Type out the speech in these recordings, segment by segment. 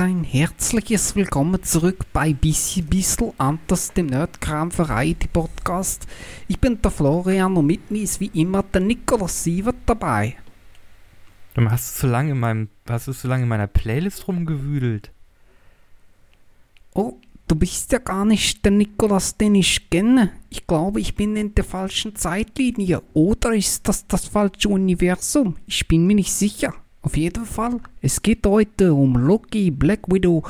ein herzliches Willkommen zurück bei Bissi Bissl Antas, dem Nerdkram Variety Podcast. Ich bin der Florian und mit mir ist wie immer der Nikolaus Sievert dabei. Du hast zu lange in meinem, hast du zu lange in meiner Playlist rumgewühlt. Oh, du bist ja gar nicht der Nikolaus, den ich kenne. Ich glaube, ich bin in der falschen Zeitlinie. Oder ist das das falsche Universum? Ich bin mir nicht sicher. Auf jeden Fall, es geht heute um Loki, Black Widow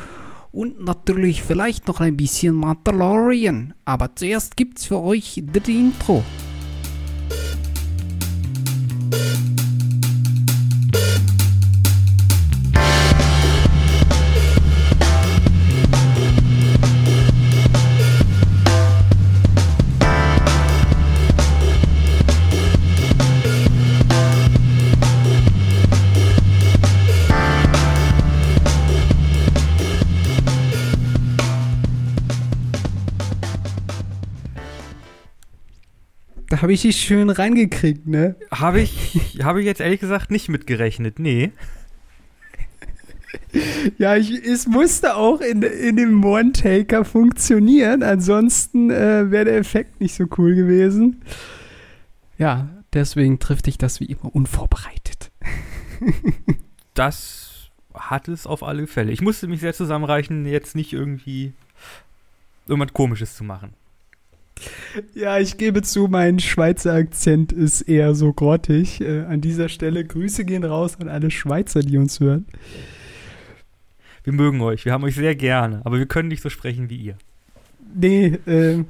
und natürlich vielleicht noch ein bisschen Mandalorian. Aber zuerst gibt's für euch das Intro. Habe ich dich schön reingekriegt, ne? Habe ich, habe ich jetzt ehrlich gesagt nicht mitgerechnet, nee. Ja, ich, es musste auch in, in dem One-Taker funktionieren, ansonsten äh, wäre der Effekt nicht so cool gewesen. Ja, deswegen trifft dich das wie immer unvorbereitet. das hat es auf alle Fälle. Ich musste mich sehr zusammenreichen, jetzt nicht irgendwie irgendwas Komisches zu machen. Ja, ich gebe zu, mein Schweizer Akzent ist eher so grottig. Äh, an dieser Stelle Grüße gehen raus an alle Schweizer, die uns hören. Wir mögen euch, wir haben euch sehr gerne, aber wir können nicht so sprechen wie ihr. Nee, äh,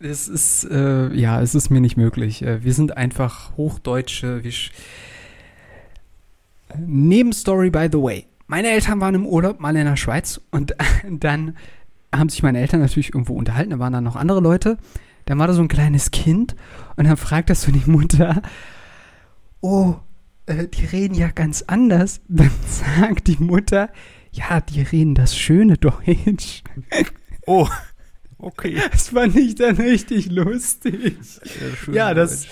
es ist, äh, ja, es ist mir nicht möglich. Äh, wir sind einfach Hochdeutsche. Wir Nebenstory, by the way. Meine Eltern waren im Urlaub mal in der Schweiz und dann haben sich meine Eltern natürlich irgendwo unterhalten, da waren dann noch andere Leute. Dann war da so ein kleines Kind und dann fragt das so die Mutter, oh, äh, die reden ja ganz anders. Dann sagt die Mutter, ja, die reden das schöne Deutsch. Oh, okay. Das fand ich dann richtig lustig. Ja, ja das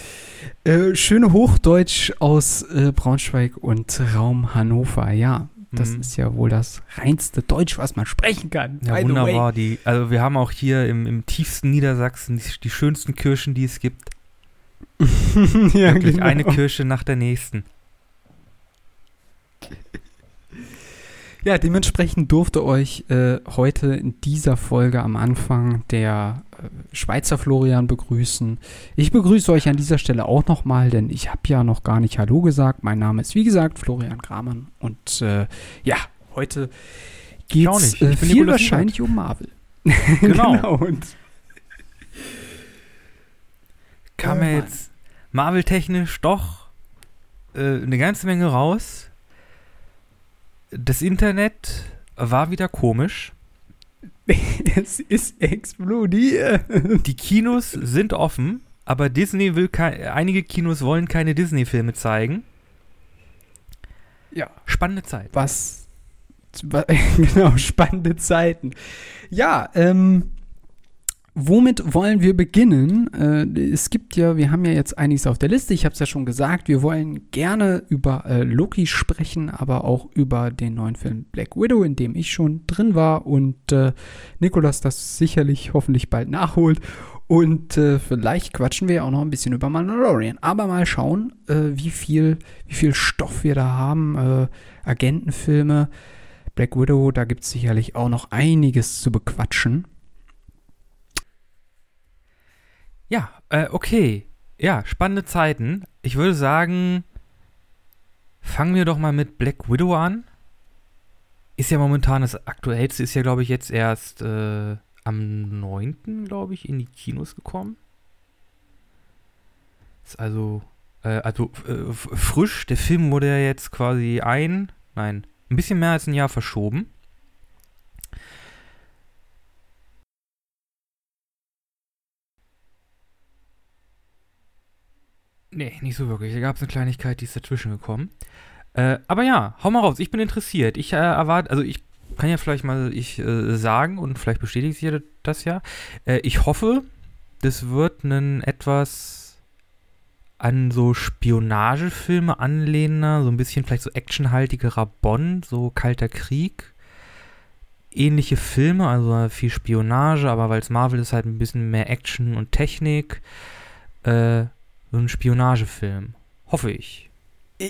äh, schöne Hochdeutsch aus äh, Braunschweig und Raum Hannover, ja. Das mhm. ist ja wohl das reinste Deutsch, was man sprechen kann. Ja, wunderbar. Die, also wir haben auch hier im, im tiefsten Niedersachsen die, die, schönsten Kirchen, die es gibt. ja, Wirklich genau. eine Kirche nach der nächsten. Ja, dementsprechend durfte euch äh, heute in dieser Folge am Anfang der Schweizer Florian begrüßen. Ich begrüße euch an dieser Stelle auch nochmal, denn ich habe ja noch gar nicht Hallo gesagt. Mein Name ist wie gesagt Florian Kramann und äh, ja, heute geht es äh, viel wahrscheinlich um Marvel. Genau. genau und kam oh, ja jetzt Marvel-technisch doch äh, eine ganze Menge raus das Internet war wieder komisch. es ist explodiert. Die Kinos sind offen, aber Disney will einige Kinos wollen keine Disney-Filme zeigen. Ja. Spannende Zeit. Was? Genau, spannende Zeiten. Ja, ähm, Womit wollen wir beginnen? Äh, es gibt ja, wir haben ja jetzt einiges auf der Liste. Ich habe es ja schon gesagt, wir wollen gerne über äh, Loki sprechen, aber auch über den neuen Film Black Widow, in dem ich schon drin war und äh, Nikolas das sicherlich hoffentlich bald nachholt. Und äh, vielleicht quatschen wir auch noch ein bisschen über Mandalorian. Aber mal schauen, äh, wie viel, wie viel Stoff wir da haben. Äh, Agentenfilme, Black Widow, da gibt es sicherlich auch noch einiges zu bequatschen. Ja, äh, okay. Ja, spannende Zeiten. Ich würde sagen, fangen wir doch mal mit Black Widow an. Ist ja momentan das aktuellste, ist ja, glaube ich, jetzt erst äh, am 9., glaube ich, in die Kinos gekommen. Ist also, äh, also äh, frisch. Der Film wurde ja jetzt quasi ein, nein, ein bisschen mehr als ein Jahr verschoben. Nee, nicht so wirklich. Da gab es eine Kleinigkeit, die ist dazwischen gekommen. Äh, aber ja, hau mal raus. Ich bin interessiert. Ich äh, erwarte, also ich kann ja vielleicht mal ich äh, sagen und vielleicht bestätigt sich das ja. Äh, ich hoffe, das wird ein etwas an so Spionagefilme anlehnender, so ein bisschen vielleicht so actionhaltigerer Bonn, so kalter Krieg. ähnliche Filme, also viel Spionage, aber weil es Marvel ist, halt ein bisschen mehr Action und Technik. Äh, so ein Spionagefilm. Hoffe ich.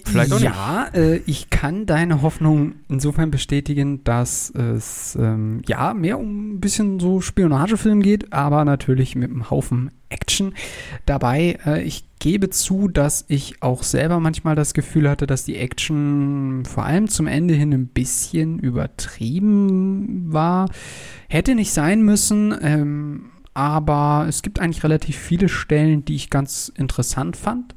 Vielleicht auch ja, äh, ich kann deine Hoffnung insofern bestätigen, dass es ähm, ja mehr um ein bisschen so Spionagefilm geht, aber natürlich mit einem Haufen Action dabei. Äh, ich gebe zu, dass ich auch selber manchmal das Gefühl hatte, dass die Action vor allem zum Ende hin ein bisschen übertrieben war. Hätte nicht sein müssen. Ähm, aber es gibt eigentlich relativ viele Stellen, die ich ganz interessant fand.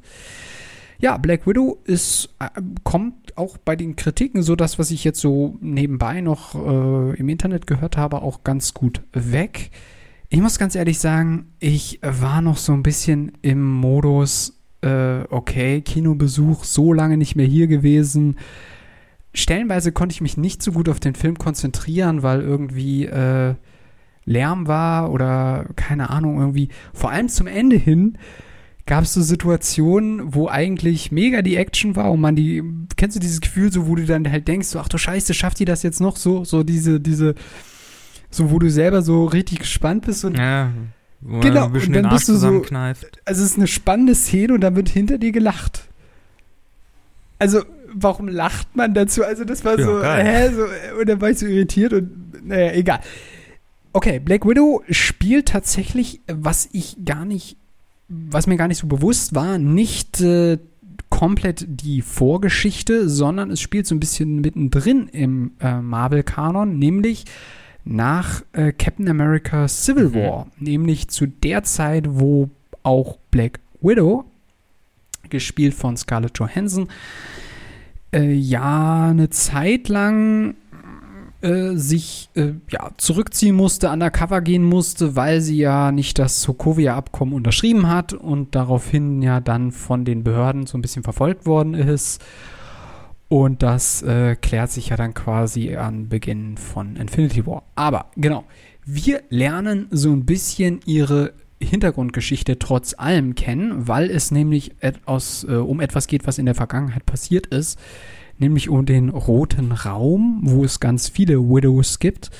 Ja, Black Widow ist, äh, kommt auch bei den Kritiken, so das, was ich jetzt so nebenbei noch äh, im Internet gehört habe, auch ganz gut weg. Ich muss ganz ehrlich sagen, ich war noch so ein bisschen im Modus, äh, okay, Kinobesuch, so lange nicht mehr hier gewesen. Stellenweise konnte ich mich nicht so gut auf den Film konzentrieren, weil irgendwie äh, Lärm war oder keine Ahnung, irgendwie, vor allem zum Ende hin, gab es so Situationen, wo eigentlich mega die Action war und man die, kennst du dieses Gefühl, so wo du dann halt denkst, so, ach du Scheiße, schafft die das jetzt noch so, so diese, diese, so wo du selber so richtig gespannt bist und ja, genau, und dann bist du so, also es ist eine spannende Szene und dann wird hinter dir gelacht. Also, warum lacht man dazu? Also, das war ja, so, hä, so, und dann war ich so irritiert und, naja, egal. Okay, Black Widow spielt tatsächlich, was ich gar nicht was mir gar nicht so bewusst war, nicht äh, komplett die Vorgeschichte, sondern es spielt so ein bisschen mittendrin im äh, Marvel-Kanon, nämlich nach äh, Captain America Civil mhm. War, nämlich zu der Zeit, wo auch Black Widow, gespielt von Scarlett Johansson, äh, ja eine Zeit lang äh, sich äh, ja, zurückziehen musste, undercover gehen musste, weil sie ja nicht das Sokovia-Abkommen unterschrieben hat und daraufhin ja dann von den Behörden so ein bisschen verfolgt worden ist. Und das äh, klärt sich ja dann quasi an Beginn von Infinity War. Aber genau, wir lernen so ein bisschen ihre Hintergrundgeschichte trotz allem kennen, weil es nämlich aus, äh, um etwas geht, was in der Vergangenheit passiert ist nämlich um den roten Raum, wo es ganz viele Widows gibt.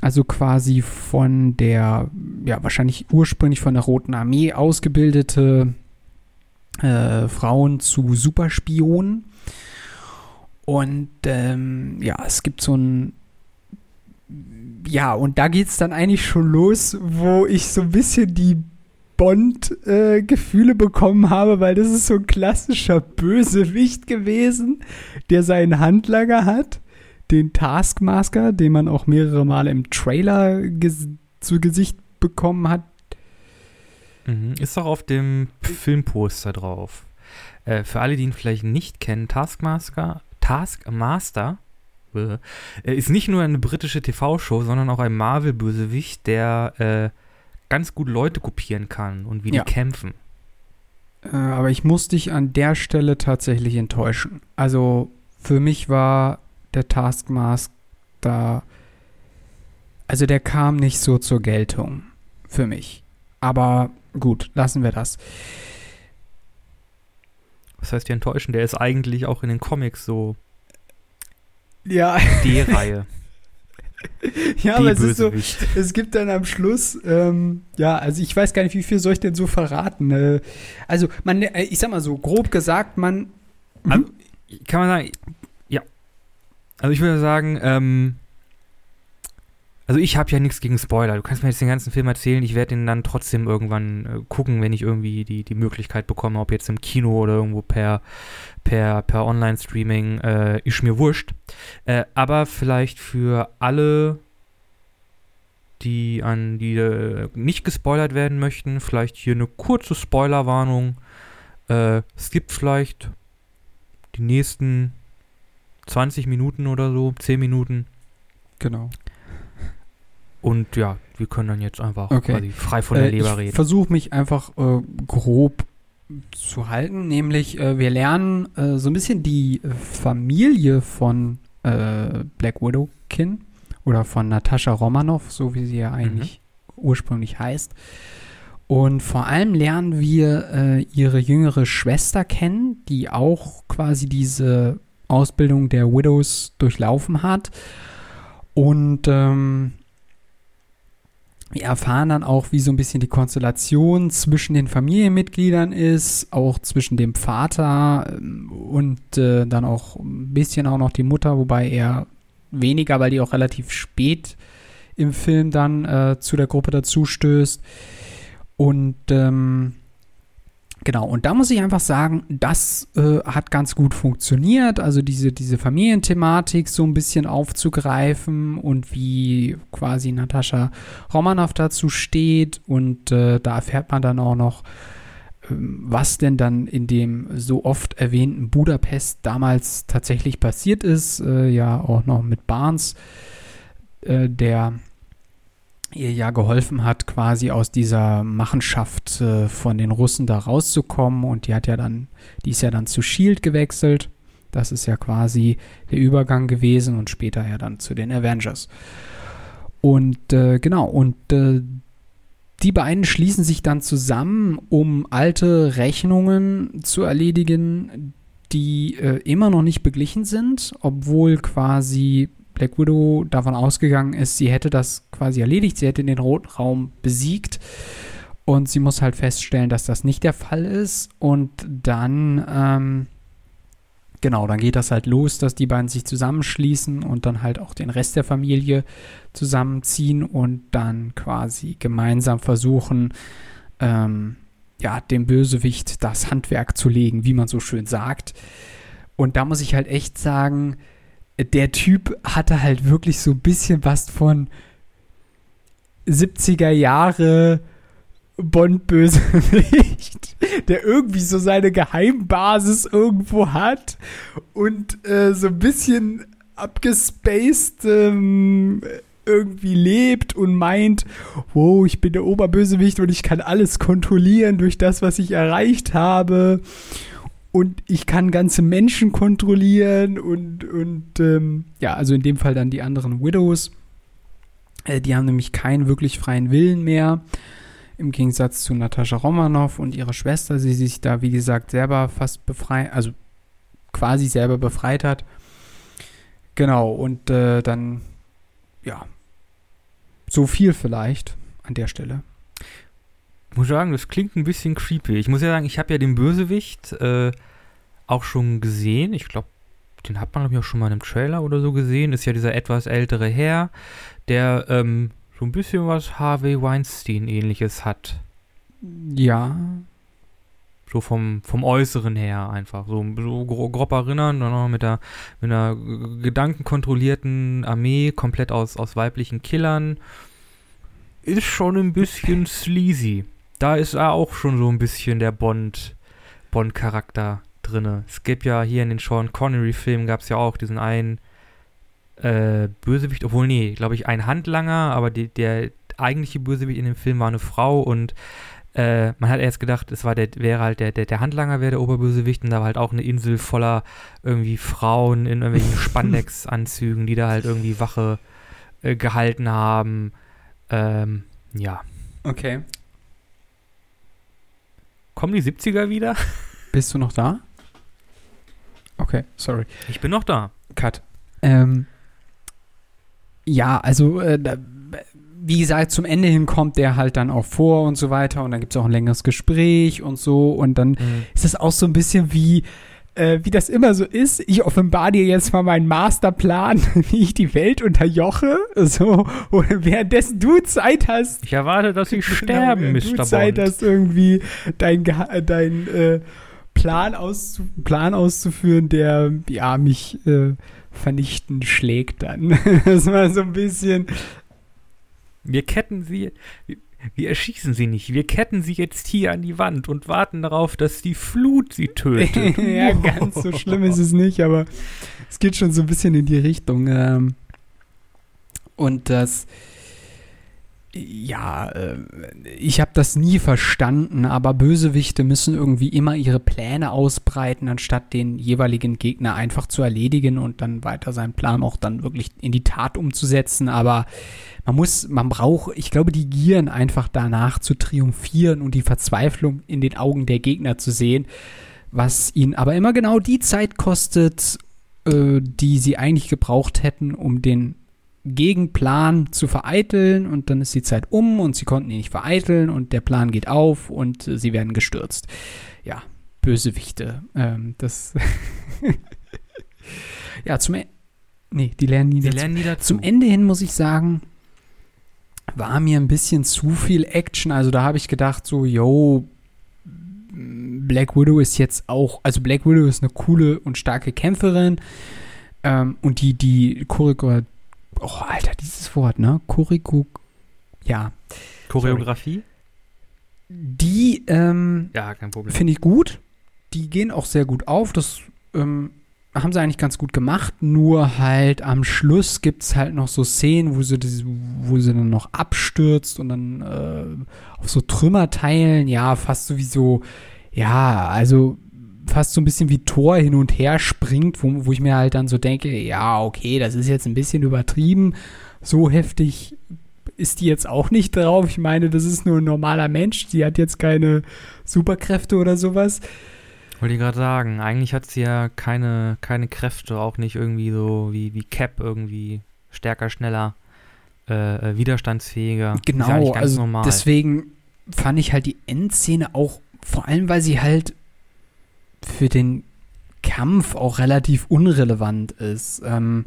Also quasi von der, ja, wahrscheinlich ursprünglich von der Roten Armee ausgebildete äh, Frauen zu Superspionen. Und ähm, ja, es gibt so ein ja, und da geht es dann eigentlich schon los, wo ich so ein bisschen die Bond-Gefühle äh, bekommen habe, weil das ist so ein klassischer Bösewicht gewesen, der seinen Handlanger hat, den Taskmaster, den man auch mehrere Male im Trailer ges zu Gesicht bekommen hat. Mhm. Ist auch auf dem Filmposter drauf. Äh, für alle, die ihn vielleicht nicht kennen, Taskmaster, Taskmaster äh, ist nicht nur eine britische TV-Show, sondern auch ein Marvel-Bösewicht, der äh, ganz gut Leute kopieren kann und wie ja. die kämpfen. Äh, aber ich muss dich an der Stelle tatsächlich enttäuschen. Also für mich war der Taskmask da, also der kam nicht so zur Geltung für mich. Aber gut, lassen wir das. Was heißt die enttäuschen? Der ist eigentlich auch in den Comics so ja. Die Ja, aber es ist so, es gibt dann am Schluss, ähm, ja, also ich weiß gar nicht, wie viel soll ich denn so verraten. Äh, also, man, äh, ich sag mal so, grob gesagt, man. Also, kann man sagen, ja. Also ich würde sagen, ähm, also ich habe ja nichts gegen Spoiler. Du kannst mir jetzt den ganzen Film erzählen, ich werde ihn dann trotzdem irgendwann äh, gucken, wenn ich irgendwie die, die Möglichkeit bekomme, ob jetzt im Kino oder irgendwo per, per, per Online-Streaming, äh, ist mir wurscht. Äh, aber vielleicht für alle, die an die äh, nicht gespoilert werden möchten, vielleicht hier eine kurze Spoilerwarnung. Äh, es gibt vielleicht die nächsten 20 Minuten oder so, 10 Minuten. Genau. Und ja, wir können dann jetzt einfach okay. quasi frei von der äh, Leber reden. Ich versuche mich einfach äh, grob zu halten, nämlich äh, wir lernen äh, so ein bisschen die Familie von äh, Black Widow kennen oder von Natascha Romanoff, so wie sie ja eigentlich mhm. ursprünglich heißt. Und vor allem lernen wir äh, ihre jüngere Schwester kennen, die auch quasi diese Ausbildung der Widows durchlaufen hat Und ähm, wir erfahren dann auch, wie so ein bisschen die Konstellation zwischen den Familienmitgliedern ist, auch zwischen dem Vater ähm, und äh, dann auch ein bisschen auch noch die Mutter, wobei eher weniger, weil die auch relativ spät im Film dann äh, zu der Gruppe dazustößt. Und ähm, Genau, und da muss ich einfach sagen, das äh, hat ganz gut funktioniert. Also diese, diese Familienthematik so ein bisschen aufzugreifen und wie quasi Natascha Romanoff dazu steht. Und äh, da erfährt man dann auch noch, äh, was denn dann in dem so oft erwähnten Budapest damals tatsächlich passiert ist. Äh, ja, auch noch mit Barnes, äh, der ihr ja geholfen hat, quasi aus dieser Machenschaft äh, von den Russen da rauszukommen. Und die hat ja dann, die ist ja dann zu Shield gewechselt. Das ist ja quasi der Übergang gewesen und später ja dann zu den Avengers. Und äh, genau, und äh, die beiden schließen sich dann zusammen, um alte Rechnungen zu erledigen, die äh, immer noch nicht beglichen sind, obwohl quasi Black Widow davon ausgegangen ist, sie hätte das quasi erledigt, sie hätte den Roten Raum besiegt. Und sie muss halt feststellen, dass das nicht der Fall ist. Und dann, ähm, genau, dann geht das halt los, dass die beiden sich zusammenschließen und dann halt auch den Rest der Familie zusammenziehen und dann quasi gemeinsam versuchen, ähm, ja, dem Bösewicht das Handwerk zu legen, wie man so schön sagt. Und da muss ich halt echt sagen, der Typ hatte halt wirklich so ein bisschen was von 70er Jahre Bond-Bösewicht, der irgendwie so seine Geheimbasis irgendwo hat und äh, so ein bisschen abgespaced ähm, irgendwie lebt und meint, wow, ich bin der Oberbösewicht und ich kann alles kontrollieren durch das, was ich erreicht habe und ich kann ganze Menschen kontrollieren und, und ähm, ja, also in dem Fall dann die anderen Widows. Äh, die haben nämlich keinen wirklich freien Willen mehr. Im Gegensatz zu Natascha Romanoff und ihrer Schwester, die sich da, wie gesagt, selber fast befreit, also quasi selber befreit hat. Genau, und äh, dann, ja, so viel vielleicht an der Stelle. Ich muss sagen, das klingt ein bisschen creepy. Ich muss ja sagen, ich habe ja den Bösewicht äh, auch schon gesehen. Ich glaube, den hat man, glaube ich, auch schon mal in einem Trailer oder so gesehen. Ist ja dieser etwas ältere Herr, der ähm, so ein bisschen was Harvey Weinstein-ähnliches hat. Ja. So vom, vom Äußeren her einfach. So, so grob erinnern, dann noch mit, der, mit einer gedankenkontrollierten Armee, komplett aus, aus weiblichen Killern. Ist schon ein bisschen sleazy. Da ist er auch schon so ein bisschen der Bond, Bond-Charakter drin. Es gibt ja hier in den Sean Connery-Filmen gab es ja auch diesen einen äh, Bösewicht, obwohl, nee, glaube ich, ein Handlanger, aber die, der eigentliche Bösewicht in dem Film war eine Frau und äh, man hat erst gedacht, es war der, wäre halt der, der, der Handlanger wäre der Oberbösewicht und da war halt auch eine Insel voller irgendwie Frauen in irgendwelchen Spandex-Anzügen, die da halt irgendwie Wache äh, gehalten haben. Ähm, ja. Okay. Kommen die 70er wieder? Bist du noch da? Okay, sorry. Ich bin noch da. Cut. Ähm, ja, also äh, da, wie gesagt, zum Ende hin kommt der halt dann auch vor und so weiter und dann gibt es auch ein längeres Gespräch und so und dann mhm. ist das auch so ein bisschen wie, äh, wie das immer so ist. Ich offenbar dir jetzt mal meinen Masterplan, wie ich die Welt unterjoche, so, und währenddessen du Zeit hast. Ich erwarte, dass sie genau, sterben, Mr. Du Zeit hast, irgendwie dein, dein äh, Plan, auszu Plan auszuführen, der ja mich äh, vernichten schlägt dann. das war so ein bisschen. Wir ketten sie. Wir erschießen sie nicht. Wir ketten sie jetzt hier an die Wand und warten darauf, dass die Flut sie tötet. ja, ganz so schlimm ist es nicht, aber es geht schon so ein bisschen in die Richtung. Ähm, und das ja, äh, ich habe das nie verstanden, aber Bösewichte müssen irgendwie immer ihre Pläne ausbreiten, anstatt den jeweiligen Gegner einfach zu erledigen und dann weiter seinen Plan auch dann wirklich in die Tat umzusetzen. Aber man muss, man braucht, ich glaube, die gieren einfach danach zu triumphieren und die Verzweiflung in den Augen der Gegner zu sehen, was ihnen aber immer genau die Zeit kostet, äh, die sie eigentlich gebraucht hätten, um den Gegenplan zu vereiteln und dann ist die Zeit um und sie konnten ihn nicht vereiteln und der Plan geht auf und äh, sie werden gestürzt. Ja, Bösewichte. Ähm, das. ja, zum Ende. Nee, die lernen nie Die dazu. lernen nie dazu. Zum Ende hin muss ich sagen, war mir ein bisschen zu viel Action. Also da habe ich gedacht, so, yo, Black Widow ist jetzt auch, also Black Widow ist eine coole und starke Kämpferin. Ähm, und die, die Choreo, oh, Alter, dieses Wort, ne? Choreo, ja. Choreografie? Die, ähm, Ja, kein Problem. Finde ich gut. Die gehen auch sehr gut auf. Das ähm, haben sie eigentlich ganz gut gemacht. Nur halt am Schluss gibt es halt noch so Szenen, wo sie, das, wo sie dann noch abstürzt und dann äh, auf so Trümmerteilen, ja, fast sowieso, ja, also fast so ein bisschen wie Thor hin und her springt, wo, wo ich mir halt dann so denke, ja, okay, das ist jetzt ein bisschen übertrieben. So heftig ist die jetzt auch nicht drauf. Ich meine, das ist nur ein normaler Mensch. Die hat jetzt keine Superkräfte oder sowas. Wollte ich gerade sagen, eigentlich hat sie ja keine, keine Kräfte, auch nicht irgendwie so wie, wie Cap irgendwie stärker, schneller, äh, äh, widerstandsfähiger. Ja Genau, ganz also normal. deswegen fand ich halt die Endszene auch, vor allem weil sie halt für den Kampf auch relativ unrelevant ist. Ähm,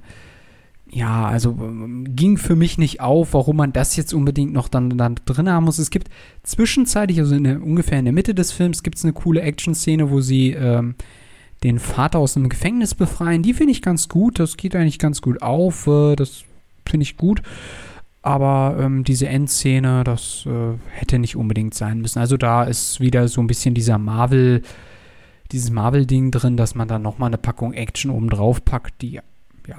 ja, also ähm, ging für mich nicht auf, warum man das jetzt unbedingt noch dann, dann drin haben muss. Es gibt zwischenzeitlich, also in der, ungefähr in der Mitte des Films, gibt es eine coole Action-Szene, wo sie ähm, den Vater aus einem Gefängnis befreien. Die finde ich ganz gut, das geht eigentlich ganz gut auf, äh, das finde ich gut. Aber ähm, diese Endszene, das äh, hätte nicht unbedingt sein müssen. Also da ist wieder so ein bisschen dieser Marvel, dieses Marvel-Ding drin, dass man dann nochmal eine Packung Action oben drauf packt, die ja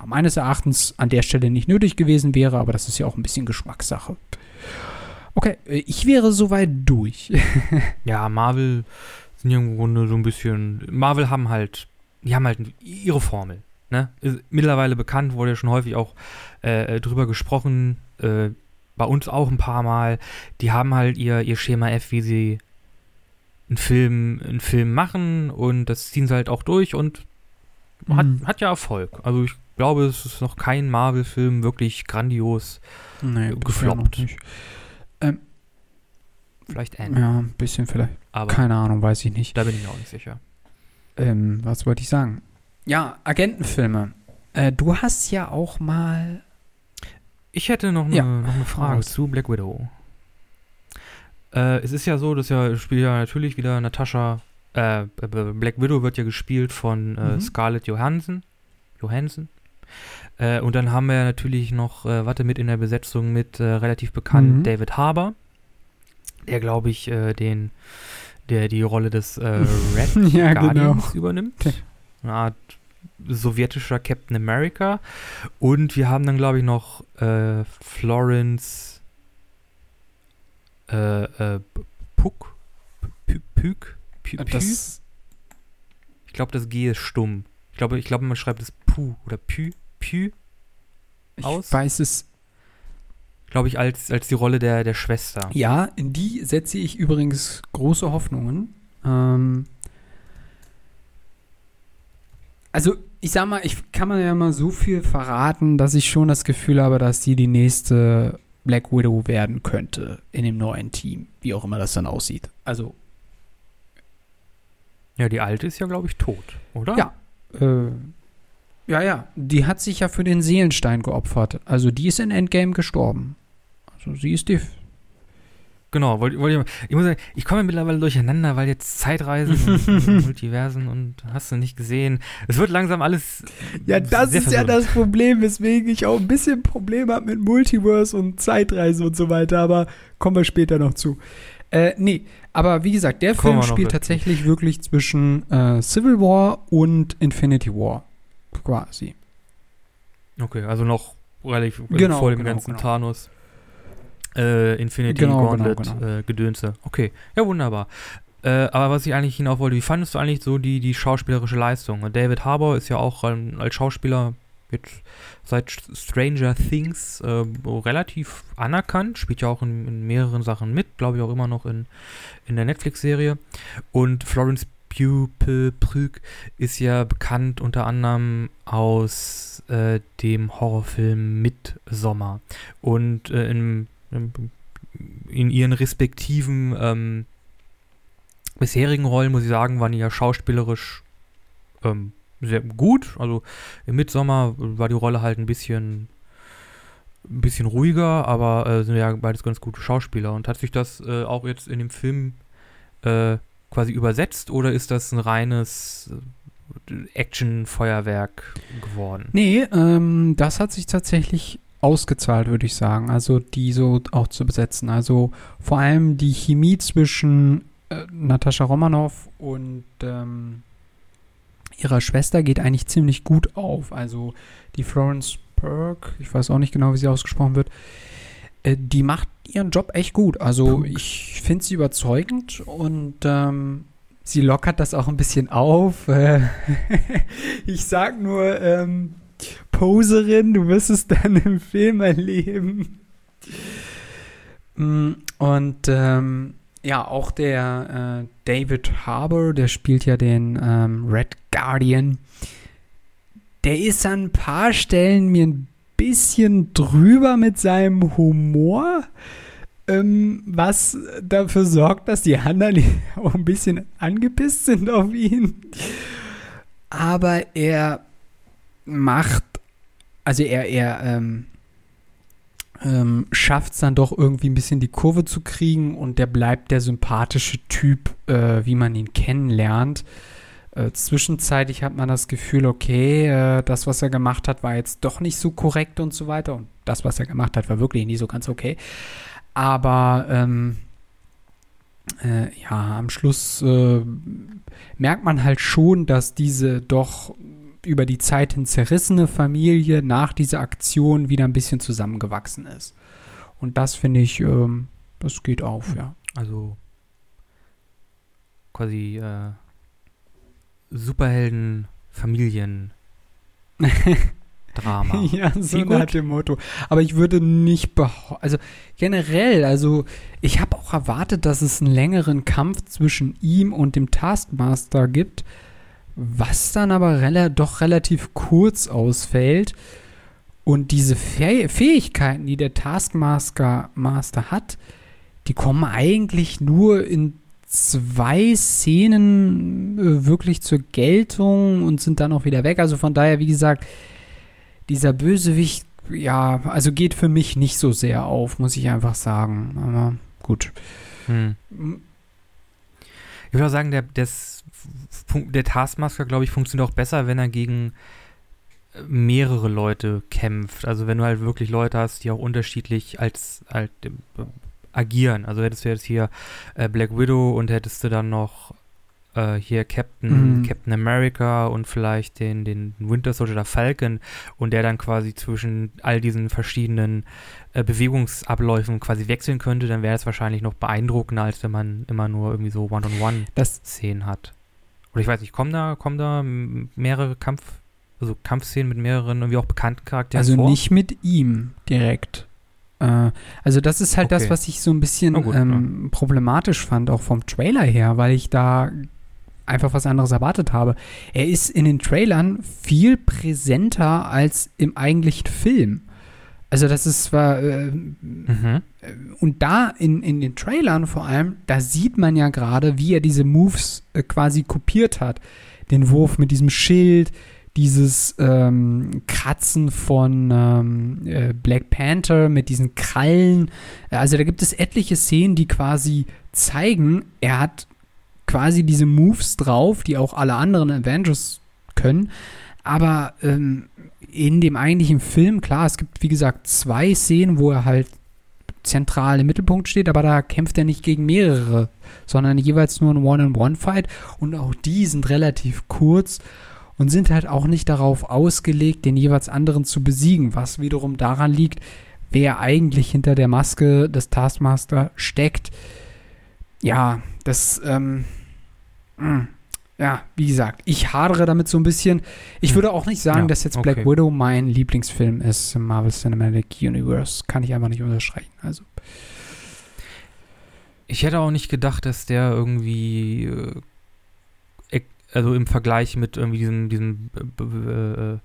meines Erachtens an der Stelle nicht nötig gewesen wäre, aber das ist ja auch ein bisschen Geschmackssache. Okay, äh, ich wäre soweit durch. Ja, Marvel sind ja im Grunde so ein bisschen. Marvel haben halt, die haben halt ihre Formel. Ne? Mittlerweile bekannt, wurde ja schon häufig auch äh, äh, drüber gesprochen, äh, bei uns auch ein paar Mal. Die haben halt ihr, ihr Schema F, wie sie einen Film, einen Film machen und das ziehen sie halt auch durch und hat, Mhm. hat ja Erfolg. Also ich glaube, es ist noch kein Marvel-Film wirklich grandios. Nee, gefloppt. nicht. Vielleicht Ant, Ja, ein bisschen vielleicht. aber Keine Ahnung, weiß ich nicht. da bin ich mir auch nicht sicher. Ähm, was wollte ich sagen? Ja, Agentenfilme. Äh, du hast ja auch mal. Ich hätte noch eine, Ja, noch eine Frage raus. zu Black Widow. Äh, es ist ja so, dass ja spielt ja natürlich wieder Natascha. Äh, Black Widow wird ja gespielt von äh, Mhm. Scarlett Johansson. Johansson. Äh, und dann haben wir ja natürlich noch, äh, warte mit in der Besetzung mit äh, relativ bekannt Mhm. David Harbour, der glaube ich äh, den, der die Rolle des Red ja, Guardians übernimmt. Okay. Eine Art sowjetischer Captain America. Und wir haben dann, glaube ich, noch Florence äh, äh, Puck. Pü- Pück? Pü- Pü? Das, Ich glaube, das G ist stumm. Ich glaube, ich glaube, man schreibt es Pu oder Pü. Pü, ich Aus? weiß es. glaube ich, als, als die Rolle der, der Schwester. Ja, in die setze ich übrigens große Hoffnungen. Ähm, also, ich sag mal, ich kann man ja mal so viel verraten, dass ich schon das Gefühl habe, dass sie die nächste Black Widow werden könnte in dem neuen Team. Wie auch immer das dann aussieht. Also, Ja, die alte ist ja, glaube ich, tot, oder? Ja. Äh, ja, ja. Die hat sich ja für den Seelenstein geopfert. Also die ist in Endgame gestorben. Also sie ist die. Genau, wollte wollt ich, ich muss sagen, ich komme mittlerweile durcheinander, weil jetzt Zeitreisen und, und Multiversen und hast du nicht gesehen. Es wird langsam alles. Ja, das ist ja verwirrend. das Problem, weswegen ich auch ein bisschen Probleme habe mit Multiverse und Zeitreise und so weiter. Aber kommen wir später noch zu. Äh, nee, aber wie gesagt, der Kommen Film spielt dazu. tatsächlich wirklich zwischen äh, Civil War und Infinity War. Quasi. Okay, also noch relativ Genau, vor dem genau, ganzen genau. Thanos. Äh, Infinity Genau, Gauntlet genau, genau. Äh, Gedönse. Okay, ja, wunderbar. Äh, aber was ich eigentlich hinauf wollte, wie fandest du eigentlich so die, die schauspielerische Leistung? Und David Harbour ist ja auch ähm, als Schauspieler jetzt seit Stranger Things äh, relativ anerkannt, spielt ja auch in, in mehreren Sachen mit, glaube ich auch immer noch in, in der Netflix-Serie. Und Florence Prüg ist ja bekannt unter anderem aus äh, dem Horrorfilm Midsommer. Und äh, in, in, ihren respektiven ähm, bisherigen Rollen, muss ich sagen, waren die ja schauspielerisch ähm, sehr gut. Also im Midsommer war die Rolle halt ein bisschen ein bisschen ruhiger, aber äh, sind ja beides ganz gute Schauspieler. Und hat sich das äh, auch jetzt in dem Film äh, quasi übersetzt oder ist das ein reines äh, Action-Feuerwerk geworden? Nee, ähm, das hat sich tatsächlich ausgezahlt, würde ich sagen. Also die so auch zu besetzen. Also vor allem die Chemie zwischen äh, Natascha Romanoff und ähm, ihrer Schwester geht eigentlich ziemlich gut auf. Also die Florence Perk, ich weiß auch nicht genau, wie sie ausgesprochen wird, äh, die macht ihren Job echt gut. Also ich finde sie überzeugend und ähm, sie lockert das auch ein bisschen auf. Äh, ich sag nur, ähm, Poserin, du wirst es dann im Film erleben. Mm, und ähm, ja, auch der äh, David Harbour, der spielt ja den ähm, Red Guardian. Der ist an ein paar Stellen mir ein bisschen drüber mit seinem Humor, ähm, was dafür sorgt, dass die anderen auch ein bisschen angepisst sind auf ihn. Aber er macht, also er, er ähm, ähm, schafft es dann doch irgendwie ein bisschen die Kurve zu kriegen und der bleibt der sympathische Typ, äh, wie man ihn kennenlernt. Äh, zwischenzeitlich hat man das Gefühl, okay, äh, das, was er gemacht hat, war jetzt doch nicht so korrekt und so weiter. Und das, was er gemacht hat, war wirklich nie so ganz okay. Aber ähm, äh, ja, am Schluss äh, merkt man halt schon, dass diese doch über die Zeit hin zerrissene Familie nach dieser Aktion wieder ein bisschen zusammengewachsen ist. Und das finde ich, ähm, das geht auf, ja. Also quasi äh, Superhelden-Familien. Drama. ja, so nach dem Motto. Aber ich würde nicht behaupten, also generell, also ich habe auch erwartet, dass es einen längeren Kampf zwischen ihm und dem Taskmaster gibt, was dann aber rela doch relativ kurz ausfällt. Und diese Fäh Fähigkeiten, die der Taskmaster Master hat, die kommen eigentlich nur in zwei Szenen äh, wirklich zur Geltung und sind dann auch wieder weg. Also von daher, wie gesagt, dieser Bösewicht, ja, also geht für mich nicht so sehr auf, muss ich einfach sagen. Aber gut. Hm. Ich würde auch sagen, der, das, der Taskmaster, glaube ich, funktioniert auch besser, wenn er gegen äh, mehrere Leute kämpft. Also wenn du halt wirklich Leute hast, die auch unterschiedlich als, als äh, agieren. Also hättest du jetzt hier äh, Black Widow und hättest du dann noch äh, hier Captain, mhm. Captain America und vielleicht den, den Winter Soldier oder Falcon und der dann quasi zwischen all diesen verschiedenen äh, Bewegungsabläufen quasi wechseln könnte, dann wäre es wahrscheinlich noch beeindruckender, als wenn man immer nur irgendwie so One-on-One-Szenen hat. Oder ich weiß nicht, kommen da, kommen da mehrere Kampf, also Kampfszenen mit mehreren irgendwie auch bekannten Charakteren Also vor? nicht mit ihm direkt. Äh, also das ist halt okay. das, was ich so ein bisschen gut, ähm, ja. problematisch fand, auch vom Trailer her, weil ich da einfach was anderes erwartet habe. Er ist in den Trailern viel präsenter als im eigentlichen Film. Also das ist zwar äh, mhm. und da in, in den Trailern vor allem, da sieht man ja gerade, wie er diese Moves äh, quasi kopiert hat. Den Wurf mit diesem Schild, dieses ähm, Kratzen von ähm, äh, Black Panther mit diesen Krallen. Also da gibt es etliche Szenen, die quasi zeigen, er hat quasi diese Moves drauf, die auch alle anderen Avengers können. Aber ähm, in dem eigentlichen Film, klar, es gibt wie gesagt zwei Szenen, wo er halt zentral im Mittelpunkt steht, aber da kämpft er nicht gegen mehrere, sondern jeweils nur ein One-on-One-Fight und auch die sind relativ kurz und sind halt auch nicht darauf ausgelegt, den jeweils anderen zu besiegen, was wiederum daran liegt, wer eigentlich hinter der Maske des Taskmaster steckt. Ja, das, ähm, mh, hm, ja, wie gesagt, ich hadere damit so ein bisschen. Ich hm. würde auch nicht sagen, ja, dass jetzt okay. Black Widow mein Lieblingsfilm ist im Marvel Cinematic Universe. Kann ich einfach nicht unterstreichen. Also. Ich hätte auch nicht gedacht, dass der irgendwie äh, also im Vergleich mit irgendwie diesem, diesem äh, äh,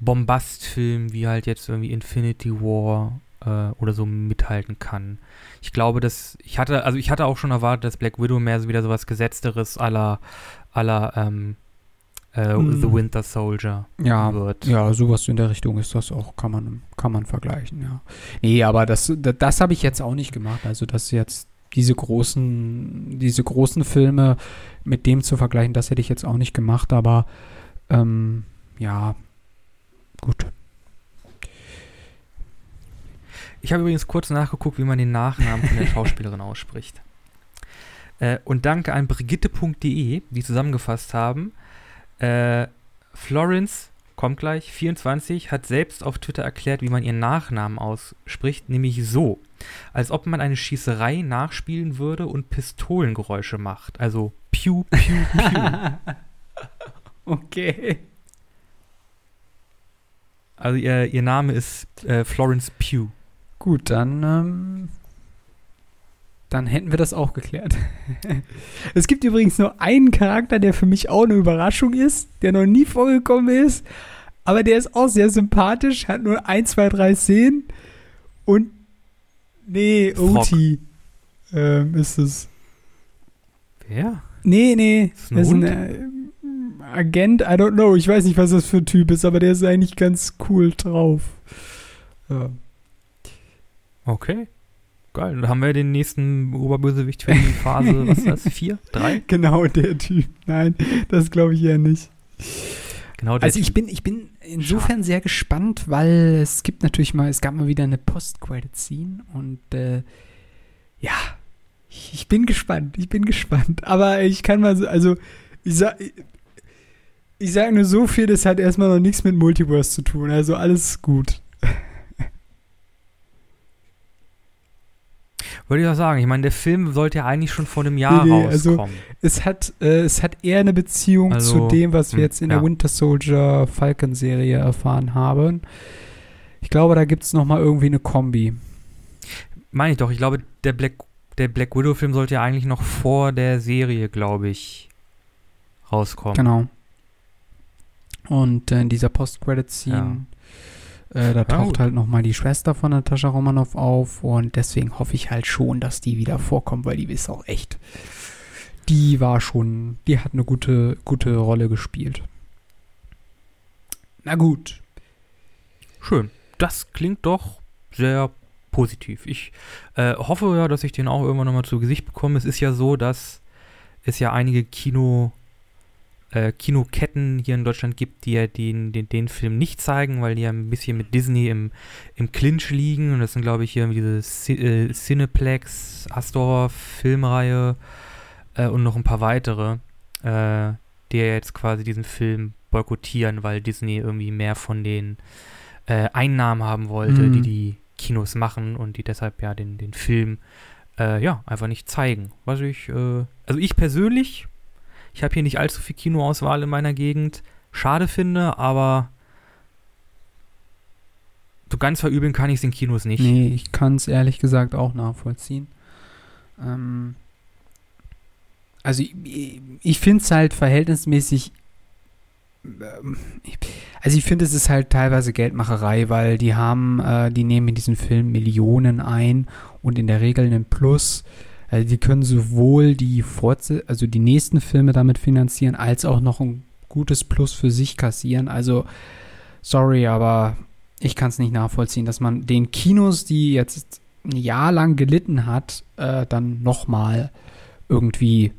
Bombastfilm wie halt jetzt irgendwie Infinity War äh, oder so mithalten kann. Ich glaube, dass ich hatte, also ich hatte auch schon erwartet, dass Black Widow mehr so wieder sowas Gesetzteres aller aller ähm, äh, Hm. The Winter Soldier Ja, wird. Ja, sowas in der Richtung ist das auch, kann man, kann man vergleichen, ja. Nee, aber das, das, das habe ich jetzt auch nicht gemacht. Also, dass jetzt diese großen, diese großen Filme mit dem zu vergleichen, das hätte ich jetzt auch nicht gemacht, aber ähm, ja, gut. Ich habe übrigens kurz nachgeguckt, wie man den Nachnamen von der Schauspielerin ausspricht. Äh, und danke an brigitte.de, die zusammengefasst haben, äh, Florence, kommt gleich, 24, hat selbst auf Twitter erklärt, wie man ihren Nachnamen ausspricht, nämlich so, als ob man eine Schießerei nachspielen würde und Pistolengeräusche macht. Also Piu, Piu, Piu. okay. also ihr, ihr Name ist äh, Florence Pugh. Gut, dann, ähm, dann hätten wir das auch geklärt. es gibt übrigens nur einen Charakter, der für mich auch eine Überraschung ist, der noch nie vorgekommen ist, aber der ist auch sehr sympathisch, hat nur ein, zwei, drei Szenen und nee, Frog. OT ähm, ist es. Wer? Nee, nee, Ist ein das ist ein äh, Agent, I don't know, ich weiß nicht, was das für ein Typ ist, aber der ist eigentlich ganz cool drauf. Ja. Okay. Geil. Dann haben wir den nächsten Oberbösewicht für die Phase, was ist das? Vier? Drei? Genau der Typ. Nein, das glaube ich eher nicht. Genau der Also ich Typ. bin, ich bin insofern sehr gespannt, weil es gibt natürlich mal, es gab mal wieder eine Post-Credit-Scene und äh, ja, ich, ich bin gespannt, ich bin gespannt. Aber ich kann mal so, also ich sag, ich, ich sage nur so viel, das hat erstmal noch nichts mit Multiverse zu tun, also alles gut. Würde ich auch sagen. Ich meine, der Film sollte ja eigentlich schon vor einem Jahr Nee, nee, also- rauskommen. Es hat, äh, es hat eher eine Beziehung Also, zu dem, was wir hm, jetzt in der ja. Winter Soldier Falcon Serie erfahren haben. Ich glaube, da gibt es nochmal irgendwie eine Kombi. Meine ich doch. Ich glaube, der Black, der Black Widow-Film sollte ja eigentlich noch vor der Serie, glaube ich, rauskommen. Genau. Und äh, in dieser Post-Credit-Scene, äh, da taucht gut. halt nochmal die Schwester von Natascha Romanoff auf und deswegen hoffe ich halt schon, dass die wieder vorkommt, weil die ist auch echt. Die war schon, die hat eine gute, gute Rolle gespielt. Na gut. Schön. Das klingt doch sehr positiv. Ich äh, hoffe ja, dass ich den auch irgendwann nochmal zu Gesicht bekomme. Es ist ja so, dass es ja einige Kino, äh, Kinoketten hier in Deutschland gibt, die ja den, den, den Film nicht zeigen, weil die ja ein bisschen mit Disney im, im Clinch liegen. Und das sind, glaube ich, hier diese Ci äh, Cineplex, Astor Filmreihe äh, und noch ein paar weitere, äh, die ja jetzt quasi diesen Film boykottieren, weil Disney irgendwie mehr von den äh, Einnahmen haben wollte, Mhm. die die Kinos machen und die deshalb ja den, den Film äh, ja einfach nicht zeigen. Was ich, äh, also ich persönlich, ich habe hier nicht allzu viel Kinoauswahl in meiner Gegend, schade finde, aber so ganz verübeln kann ich es in Kinos nicht. Nee, ich kann es ehrlich gesagt auch nachvollziehen. Ähm, also ich, ich finde es halt verhältnismäßig. ähm, Also ich finde, es ist halt teilweise Geldmacherei, weil die haben, äh, die nehmen in diesen Film Millionen ein und in der Regel einen Plus. Also die können sowohl die Fortse also die nächsten Filme damit finanzieren, als auch noch ein gutes Plus für sich kassieren. Also sorry, aber ich kann es nicht nachvollziehen, dass man den Kinos, die jetzt ein Jahr lang gelitten hat, äh, dann nochmal irgendwie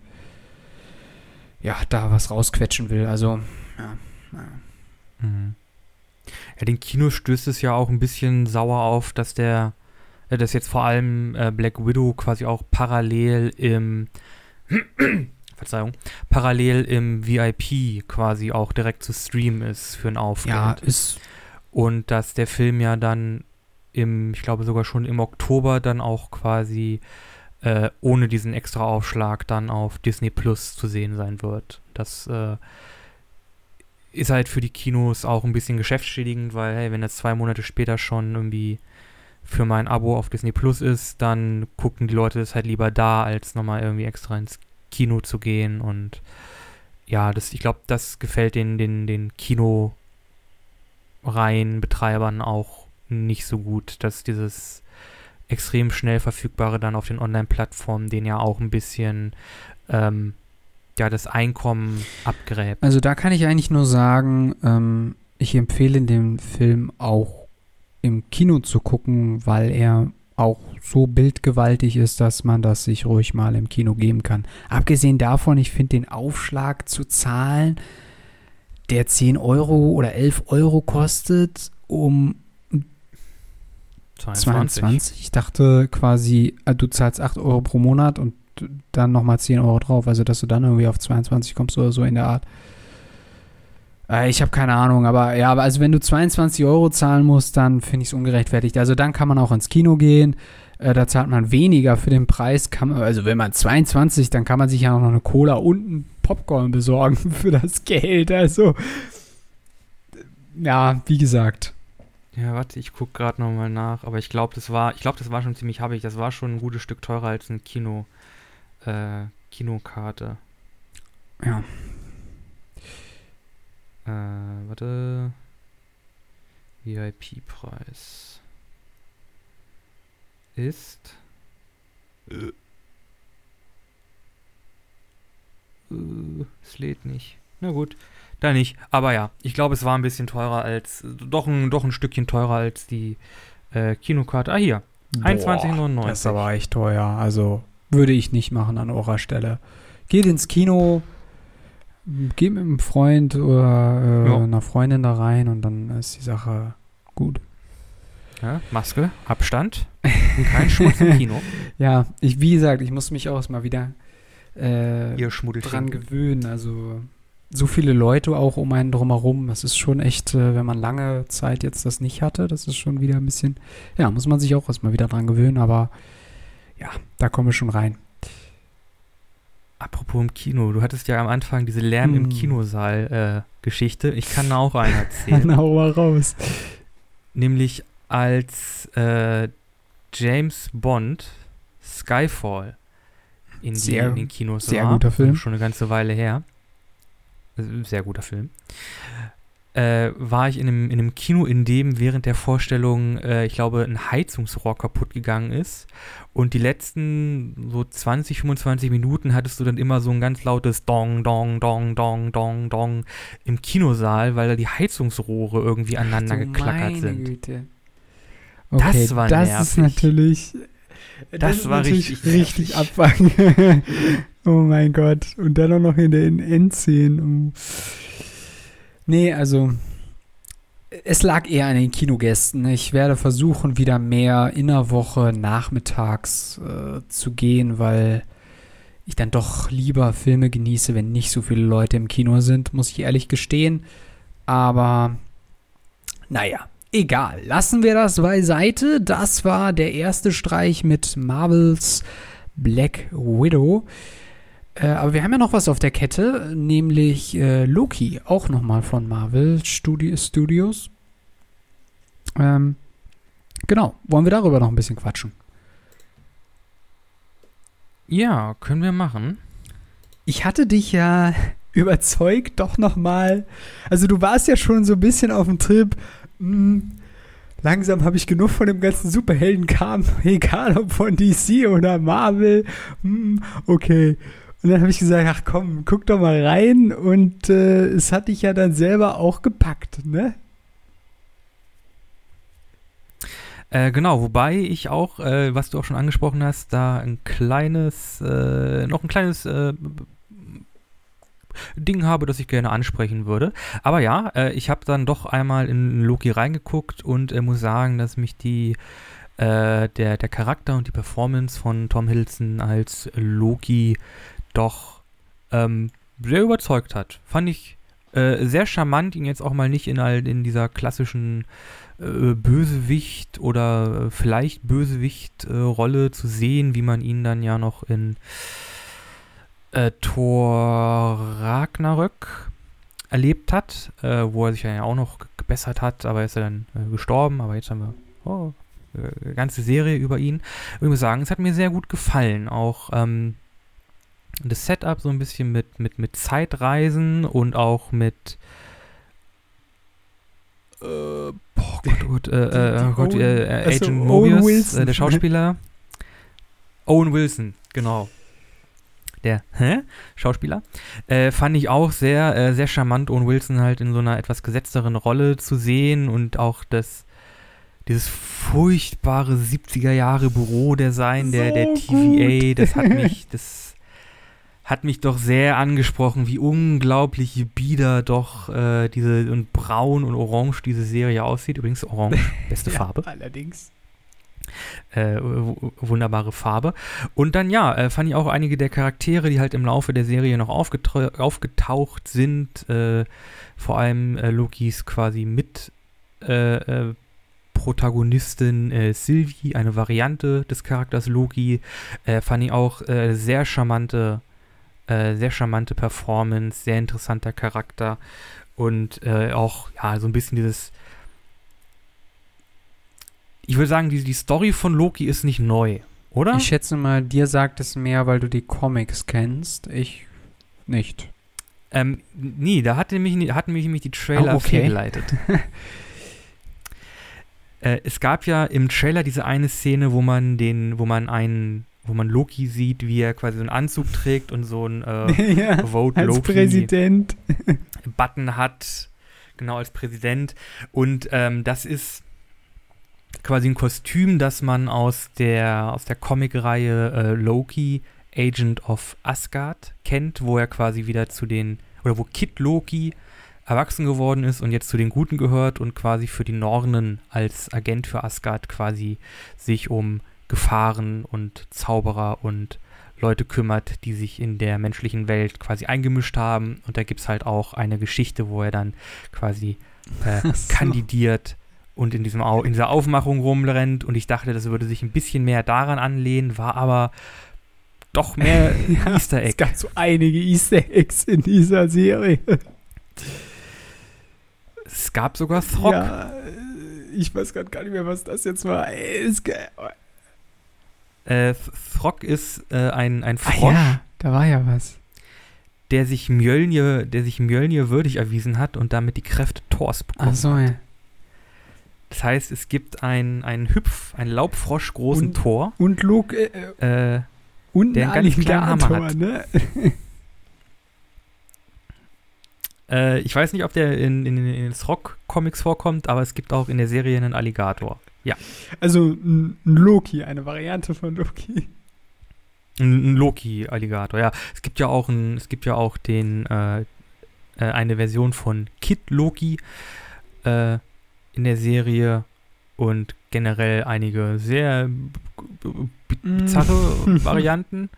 ja, da was rausquetschen will. Also, ja. Mhm. Ja, den Kinos stößt es ja auch ein bisschen sauer auf, dass der, dass jetzt vor allem äh, Black Widow quasi auch parallel im, Verzeihung, parallel im VIP quasi auch direkt zu streamen ist für einen Aufgeld. ja ist Und dass der Film ja dann im, ich glaube sogar schon im Oktober dann auch quasi äh, ohne diesen extra Aufschlag dann auf Disney Plus zu sehen sein wird. Das äh, ist halt für die Kinos auch ein bisschen geschäftsschädigend, weil, hey, wenn das zwei Monate später schon irgendwie für mein Abo auf Disney Plus ist, dann gucken die Leute das halt lieber da, als nochmal irgendwie extra ins Kino zu gehen und ja, das, ich glaube, das gefällt den, den, den Kinoreihenbetreibern auch nicht so gut, dass dieses extrem schnell verfügbare dann auf den Online-Plattformen den ja auch ein bisschen ähm, ja, das Einkommen abgräbt. Also da kann ich eigentlich nur sagen, ähm, ich empfehle den Film auch im Kino zu gucken, weil er auch so bildgewaltig ist, dass man das sich ruhig mal im Kino geben kann. Abgesehen davon, ich finde den Aufschlag zu zahlen, der 10 Euro oder 11 Euro kostet, um 22. 22. Ich dachte quasi, äh, du zahlst 8 Euro pro Monat und dann nochmal 10 Euro drauf. Also, dass du dann irgendwie auf 22 kommst oder so in der Art. Äh, ich habe keine Ahnung, aber ja, aber also wenn du 22 Euro zahlen musst, dann finde ich es ungerechtfertigt. Also dann kann man auch ins Kino gehen. Äh, da zahlt man weniger für den Preis. Kann, also wenn man 22, dann kann man sich ja noch eine Cola und ein Popcorn besorgen für das Geld. Also ja, wie gesagt. Ja, warte, ich gucke gerade nochmal nach, aber ich glaube, das war, ich glaube, das war schon ziemlich happig. Das war schon ein gutes Stück teurer als ein Kino, äh, Kinokarte. Ja. Äh, warte. VIP-Preis ist. Äh. Äh, es lädt nicht. Na gut. Da nicht. Aber ja, ich glaube, es war ein bisschen teurer als, doch ein, doch ein Stückchen teurer als die äh, Kinokarte. Ah, hier. 21,99. Das ist aber echt teuer. Also würde ich nicht machen an eurer Stelle. Geht ins Kino, geht mit einem Freund oder äh, ja. einer Freundin da rein und dann ist die Sache gut. Ja, Maske, Abstand und kein Schmutz im Kino. Ja, ich, wie gesagt, ich muss mich auch mal wieder äh, dran gewöhnen. Also so viele Leute auch um einen drumherum. Das ist schon echt, äh, wenn man lange Zeit jetzt das nicht hatte, das ist schon wieder ein bisschen, ja, muss man sich auch erstmal wieder dran gewöhnen, aber ja, da kommen wir schon rein. Apropos im Kino, du hattest ja am Anfang diese Lärm hm. im Kinosaal äh, Geschichte. Ich kann da auch einen erzählen. Na, mal raus. Nämlich als äh, James Bond Skyfall in, sehr, den Kinos sehr war. Sehr guter Film. Schon eine ganze Weile her sehr guter Film, äh, war ich in einem, in einem Kino, in dem während der Vorstellung, äh, ich glaube, ein Heizungsrohr kaputt gegangen ist. Und die letzten so 20, 25 Minuten hattest du dann immer so ein ganz lautes Dong, Dong, Dong, Dong, Dong, Dong im Kinosaal, weil da die Heizungsrohre irgendwie aneinander Ach, geklackert sind. Güte. Okay, das war das nervig. ist natürlich. Das, das war richtig, richtig abfangen. Oh mein Gott. Und dann auch noch in den Endszenen. Nee, also es lag eher an den Kinogästen. Ich werde versuchen, wieder mehr in der Woche nachmittags äh, zu gehen, weil ich dann doch lieber Filme genieße, wenn nicht so viele Leute im Kino sind, muss ich ehrlich gestehen. Aber naja, egal. Lassen wir das beiseite. Das war der erste Streich mit Marvels Black Widow. Äh, aber wir haben ja noch was auf der Kette, nämlich äh, Loki, auch nochmal von Marvel Studi Studios. Ähm, genau, wollen wir darüber noch ein bisschen quatschen? Ja, können wir machen. Ich hatte dich ja überzeugt, doch nochmal. Also du warst ja schon so ein bisschen auf dem Trip. Mh, hm, langsam habe ich genug von dem ganzen Superheldenkram, egal ob von DC oder Marvel. Mh, hm, okay. Und dann habe ich gesagt, ach komm, guck doch mal rein. Und äh, es hat dich ja dann selber auch gepackt, ne? Äh, genau, wobei ich auch, äh, was du auch schon angesprochen hast, da ein kleines, äh, noch ein kleines äh, Ding habe, das ich gerne ansprechen würde. Aber ja, äh, ich habe dann doch einmal in Loki reingeguckt und muss sagen, dass mich die der, der Charakter und die Performance von Tom Hiddleston als Loki doch ähm, sehr überzeugt hat. Fand ich äh, sehr charmant, ihn jetzt auch mal nicht in, all, in dieser klassischen äh, Bösewicht oder vielleicht Bösewicht-Rolle äh, zu sehen, wie man ihn dann ja noch in äh, Thor Ragnarök erlebt hat, äh, wo er sich ja auch noch gebessert hat, aber ist er dann äh, gestorben, aber jetzt haben wir oh, ganze Serie über ihn. Ich muss sagen, es hat mir sehr gut gefallen, auch ähm, das Setup so ein bisschen mit, mit, mit Zeitreisen und auch mit äh, boah Gott, oh Gott, äh, äh, oh Gott äh, äh, achso, Agent Owen Mobius, äh, der Schauspieler. Owen Wilson, genau. Der hä? Schauspieler. Äh, fand ich auch sehr, sehr charmant, Owen Wilson halt in so einer etwas gesetzteren Rolle zu sehen und auch das, dieses furchtbare 70er Jahre Bürodesign der, der So TVA, gut. das hat mich, das hat mich doch sehr angesprochen, wie unglaublich bieder doch äh, diese und braun und orange diese Serie aussieht. Übrigens orange, beste Farbe Allerdings. äh, wunderbare Farbe. Und dann, ja, äh, fand ich auch einige der Charaktere, die halt im Laufe der Serie noch aufgetaucht sind, äh, vor allem äh, Lokis quasi mit äh, äh, Protagonistin Sylvie, eine Variante des Charakters Loki, fand ich auch sehr charmante, äh, sehr charmante Performance, sehr interessanter Charakter und äh, auch, ja, so ein bisschen dieses ich würde sagen, die, die Story von Loki ist nicht neu, oder? Ich schätze mal, dir sagt es mehr, weil du die Comics kennst. Ich nicht. ähm, nee, da hatte mich, hatten mich nämlich die Trailer Oh, okay. fehlgeleitet. äh, es gab ja im Trailer diese eine Szene, wo man den, wo man einen, wo man Loki sieht, wie er quasi so einen Anzug trägt und so ein äh, ja, Vote als Loki Präsident. Button hat, genau als Präsident. Und ähm, das ist quasi ein Kostüm, das man aus der, aus der Comicreihe äh, Loki, Agent of Asgard, kennt, wo er quasi wieder zu den, oder wo Kid Loki erwachsen geworden ist und jetzt zu den Guten gehört und quasi für die Nornen als Agent für Asgard quasi sich um Gefahren und Zauberer und Leute kümmert, die sich in der menschlichen Welt quasi eingemischt haben. Und da gibt es halt auch eine Geschichte, wo er dann quasi äh, so. kandidiert und in, diesem Au in dieser Aufmachung rumrennt. Und ich dachte, das würde sich ein bisschen mehr daran anlehnen, war aber doch mehr Ja, Easter Es Egg. gab so einige Easter Eggs in dieser Serie. Es gab sogar Throck. Ja, äh, ich weiß gerade gar nicht mehr, was das jetzt war. Es, Äh, Throck ist äh, ein, ein ah Frosch, ja, da war ja was. der sich Mjölnir, der sich Mjölnir würdig erwiesen hat und damit die Kräfte Thors bekommen. Ach so, ja. Das heißt, es gibt einen, einen Hüpf, einen Laubfrosch großen Und- Tor. Und Luke, äh, Äh, und Der ein einen ganz kleinen Hammer hat. ne? Äh, ich weiß nicht, ob der in, in, in den Throck-Comics vorkommt, aber es gibt auch in der Serie einen Alligator. Also ein Loki, eine Variante von Loki. Ein, Loki-Alligator, ja. Es gibt ja auch ein, es gibt ja auch den, äh, äh, eine Version von Kid Loki äh, in der Serie und generell einige sehr bizarre Mm. Varianten.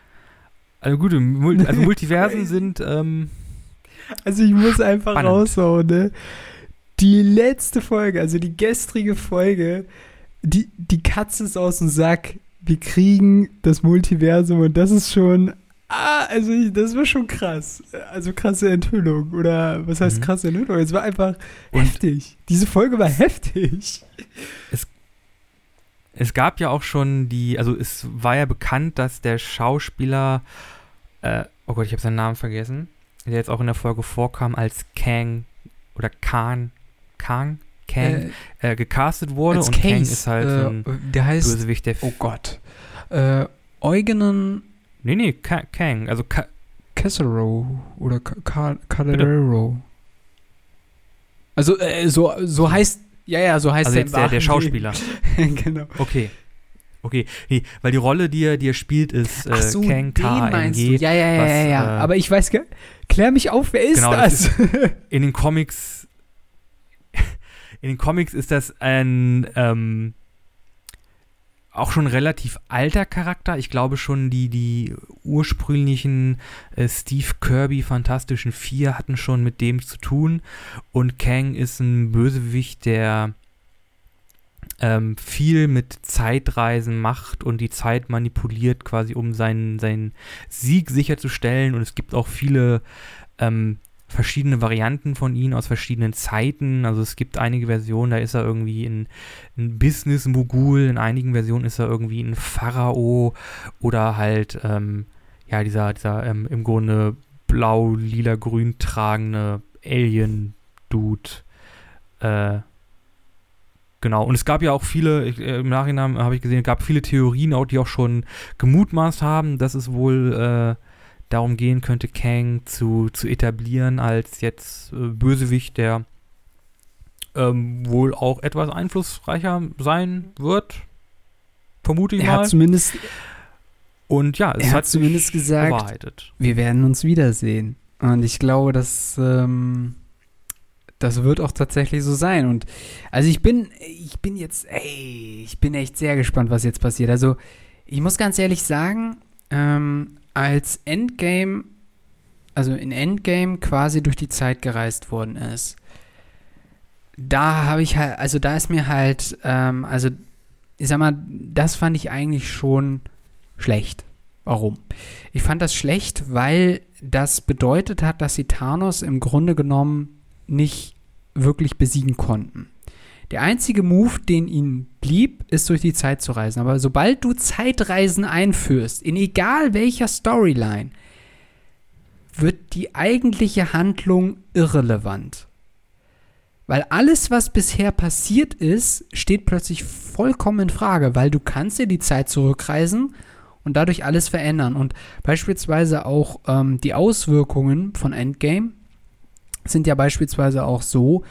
Also Mul also Multiversen sind, ähm, Also ich muss einfach Spannend. raushauen, ne? Die letzte Folge, also die gestrige Folge, die, die Katze ist aus dem Sack. Wir kriegen das Multiversum und das ist schon. Ah, also ich, das war schon krass. Also krasse Enthüllung. Oder was heißt Mhm. krasse Enthüllung? Es war einfach Und- heftig. Diese Folge war heftig. Es gab ja auch schon die, also es war ja bekannt, dass der Schauspieler, äh, oh Gott, ich habe seinen Namen vergessen, der jetzt auch in der Folge vorkam, als Kang oder Khan, Kang, Kang, äh, gecastet wurde. Und Kang Case, ist halt äh, ein Der heißt. Bösewicht, der. Oh Gott. Äh, Eugenen Nee, nee, Ka Kang, also Ka Casero oder Ca- Ca- Calero. Also, äh, so, so heißt, ja, ja, so heißt also der jetzt der, der Schauspieler. genau. Okay. Okay, nee, weil die Rolle, die er, die er spielt, ist äh, Ach so, Kang, den meinst du. K-A-N-G. Ja, ja, ja, was, ja, ja. äh, Aber ich weiß klär mich auf, wer ist Genau, das? das in den Comics in den Comics ist das ein ähm, auch schon relativ alter Charakter. Ich glaube schon die, die ursprünglichen äh, Steve Kirby Fantastischen Vier hatten schon mit dem zu tun. Und Kang ist ein Bösewicht, der ähm, viel mit Zeitreisen macht und die Zeit manipuliert, quasi um seinen, seinen Sieg sicherzustellen. Und es gibt auch viele ähm, verschiedene Varianten von ihm aus verschiedenen Zeiten. Also es gibt einige Versionen, da ist er irgendwie ein, ein Business-Mogul, in einigen Versionen ist er irgendwie ein Pharao oder halt, ähm, ja, dieser, dieser ähm, im Grunde blau, lila, grün tragende Alien-Dude. Äh, genau. Und es gab ja auch viele, äh, im Nachhinein habe ich gesehen, es gab viele Theorien, auch, die auch schon gemutmaßt haben, dass es wohl äh, darum gehen könnte, Kang zu, zu etablieren als jetzt äh, Bösewicht, der ähm, wohl auch etwas einflussreicher sein wird. Vermute ich Er mal. hat zumindest, Und ja, es er hat hat zumindest gesagt, bewahrheitet. wir werden uns wiedersehen. Und ich glaube, dass ähm, das wird auch tatsächlich so sein. Und also ich bin, ich bin jetzt, ey, ich bin echt sehr gespannt, was jetzt passiert. Also ich muss ganz ehrlich sagen, ähm, als Endgame, also in Endgame quasi durch die Zeit gereist worden ist, da habe ich halt, also da ist mir halt, ähm, also ich sag mal, das fand ich eigentlich schon schlecht. Warum? Ich fand das schlecht, weil das bedeutet hat, dass sie Thanos im Grunde genommen nicht wirklich besiegen konnten. Der einzige Move, den ihnen blieb, ist durch die Zeit zu reisen. Aber sobald du Zeitreisen einführst, in egal welcher Storyline, wird die eigentliche Handlung irrelevant. Weil alles, was bisher passiert ist, steht plötzlich vollkommen in Frage, weil du kannst dir die Zeit zurückreisen und dadurch alles verändern. Und beispielsweise auch ähm, die Auswirkungen von Endgame sind ja beispielsweise auch so,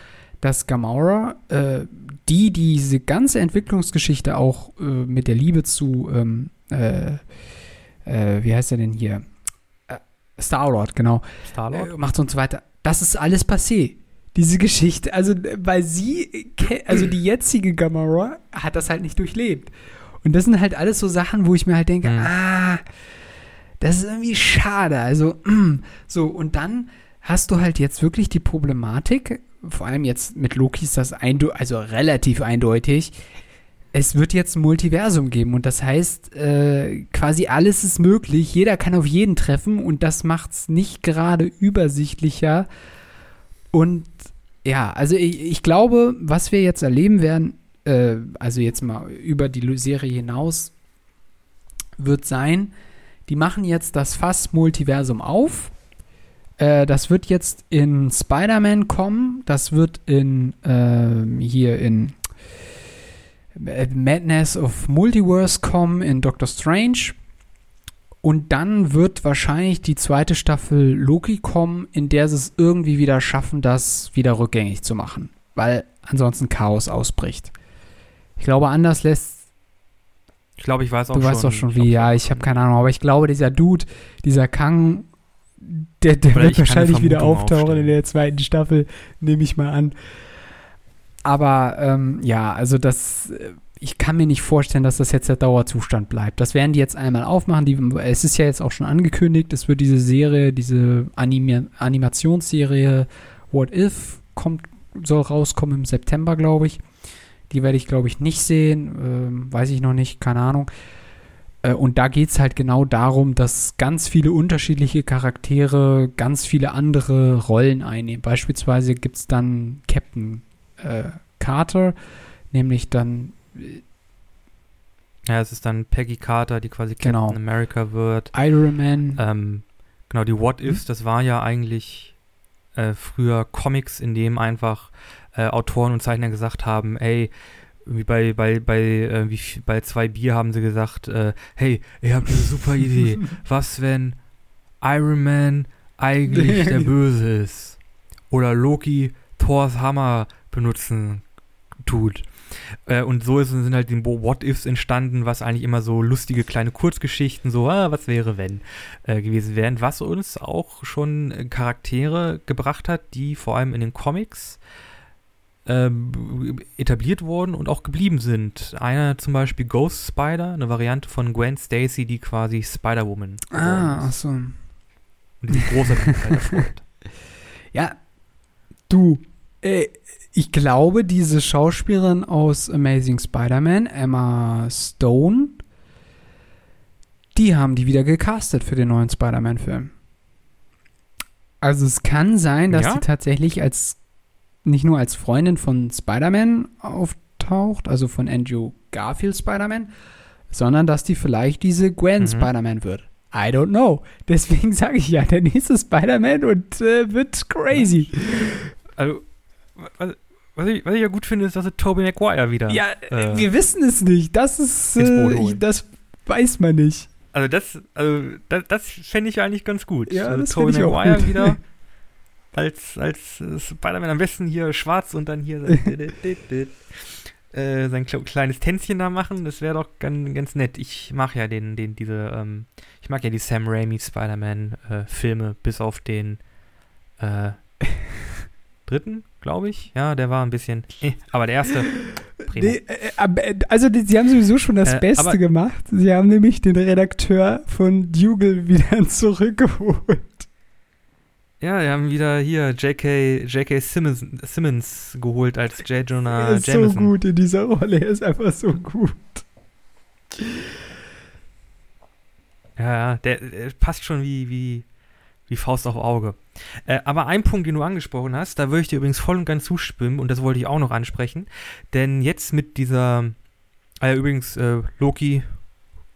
dass Gamora, äh, die diese ganze Entwicklungsgeschichte auch äh, mit der Liebe zu, ähm, äh, äh, wie heißt er denn hier? Äh, Star-Lord, genau, Star-Lord? macht und so weiter. Das ist alles passé. Diese Geschichte, also weil sie, also die jetzige Gamora hat das halt nicht durchlebt. Und das sind halt alles so Sachen, wo ich mir halt denke, Mhm. ah, das ist irgendwie schade. Also, so, und dann hast du halt jetzt wirklich die Problematik, vor allem jetzt mit Loki ist das also relativ eindeutig. Es wird jetzt ein Multiversum geben und das heißt, äh, quasi alles ist möglich, jeder kann auf jeden treffen und das macht es nicht gerade übersichtlicher. Und ja, also ich, ich glaube, was wir jetzt erleben werden, äh, also jetzt mal über die Serie hinaus, wird sein, die machen jetzt das Fass Multiversum auf. Äh, das wird jetzt in Spider-Man kommen. Das wird in ähm, hier in äh, Madness of Multiverse kommen, in Doctor Strange. Und dann wird wahrscheinlich die zweite Staffel Loki kommen, in der sie es irgendwie wieder schaffen, das wieder rückgängig zu machen. Weil ansonsten Chaos ausbricht. Ich glaube, anders lässt Ich glaube, ich weiß auch Du schon. weißt doch schon wie, ja, ich habe keine Ahnung, aber ich glaube, dieser Dude, dieser Kang, der, der wird wahrscheinlich wieder auftauchen in aufstellen. der zweiten Staffel, nehme ich mal an. Aber ähm, ja, also das, äh, ich kann mir nicht vorstellen, dass das jetzt der Dauerzustand bleibt. Das werden die jetzt einmal aufmachen. Die, es ist ja jetzt auch schon angekündigt, es wird diese Serie, diese Animi Animationsserie What If kommt, soll rauskommen im September, glaube ich. Die werde ich, glaube ich, nicht sehen. Ähm, weiß ich noch nicht, keine Ahnung. Äh, und da geht es halt genau darum, dass ganz viele unterschiedliche Charaktere ganz viele andere Rollen einnehmen. Beispielsweise gibt es dann Captain äh, Carter, nämlich dann Ja, es ist dann Peggy Carter, die quasi Captain Genau. America wird. Iron Man. Ähm, genau, die What Ifs, das war ja eigentlich äh, früher Comics, in dem einfach äh, Autoren und Zeichner gesagt haben, ey, wie bei, bei, bei, äh, wie, bei zwei Bier haben sie gesagt, äh, hey, ihr habt eine super Idee. Was, wenn Iron Man eigentlich der Böse ist? Oder Loki Thors Hammer benutzen tut. Äh, und so ist, sind halt die What-Ifs entstanden, was eigentlich immer so lustige kleine Kurzgeschichten, so, ah, was wäre, wenn, äh, gewesen wären, was uns auch schon Charaktere gebracht hat, die vor allem in den Comics ähm, etabliert wurden und auch geblieben sind. Einer zum Beispiel Ghost Spider, eine Variante von Gwen Stacy, die quasi Spider-Woman ah, ist. achso. Und die Beliebtheit erfreut. Ja, du, äh, ich glaube, diese Schauspielerin aus Amazing Spider-Man, Emma Stone, die haben die wieder gecastet für den neuen Spider-Man-Film. Also es kann sein, dass Ja? sie tatsächlich als nicht nur als Freundin von Spider-Man auftaucht, also von Andrew Garfield Spider-Man, sondern dass die vielleicht diese Gwen Mhm. Spider-Man wird. I don't know. Deswegen sage ich ja, der nächste Spider-Man und äh, wird crazy. Also, was, was, ich, was ich ja gut finde, ist, dass er Tobey Maguire wieder. Ja, äh, wir wissen es nicht. Das ist, äh, ich, das weiß man nicht. Also das, also das, das fände ich eigentlich ganz gut. Ja, also das Tobey Maguire gut. wieder als, als äh, Spider-Man am besten hier schwarz und dann hier sein, äh, sein kle- kleines Tänzchen da machen. Das wäre doch ganz, ganz nett. Ich mag ja den, den, diese, ähm, ich mag ja die Sam Raimi Spider-Man-Filme, bis auf den äh, dritten, glaube ich. Ja, der war ein bisschen, eh, aber der erste. Nee, äh, aber, äh, also die, sie haben sowieso schon das Äh, Beste gemacht. Sie haben nämlich den Redakteur von Dougal wieder zurückgeholt. Ja, wir haben wieder hier J.K. J.K. Simmons, Simmons geholt als J. Jonah er ist so Jameson. gut in dieser Rolle. Er ist einfach so gut. Ja, ja, der, der passt schon wie, wie, wie Faust auf Auge. Äh, aber ein Punkt, den du angesprochen hast, da würde ich dir übrigens voll und ganz zustimmen und das wollte ich auch noch ansprechen. Denn jetzt mit dieser, äh, übrigens, äh, Loki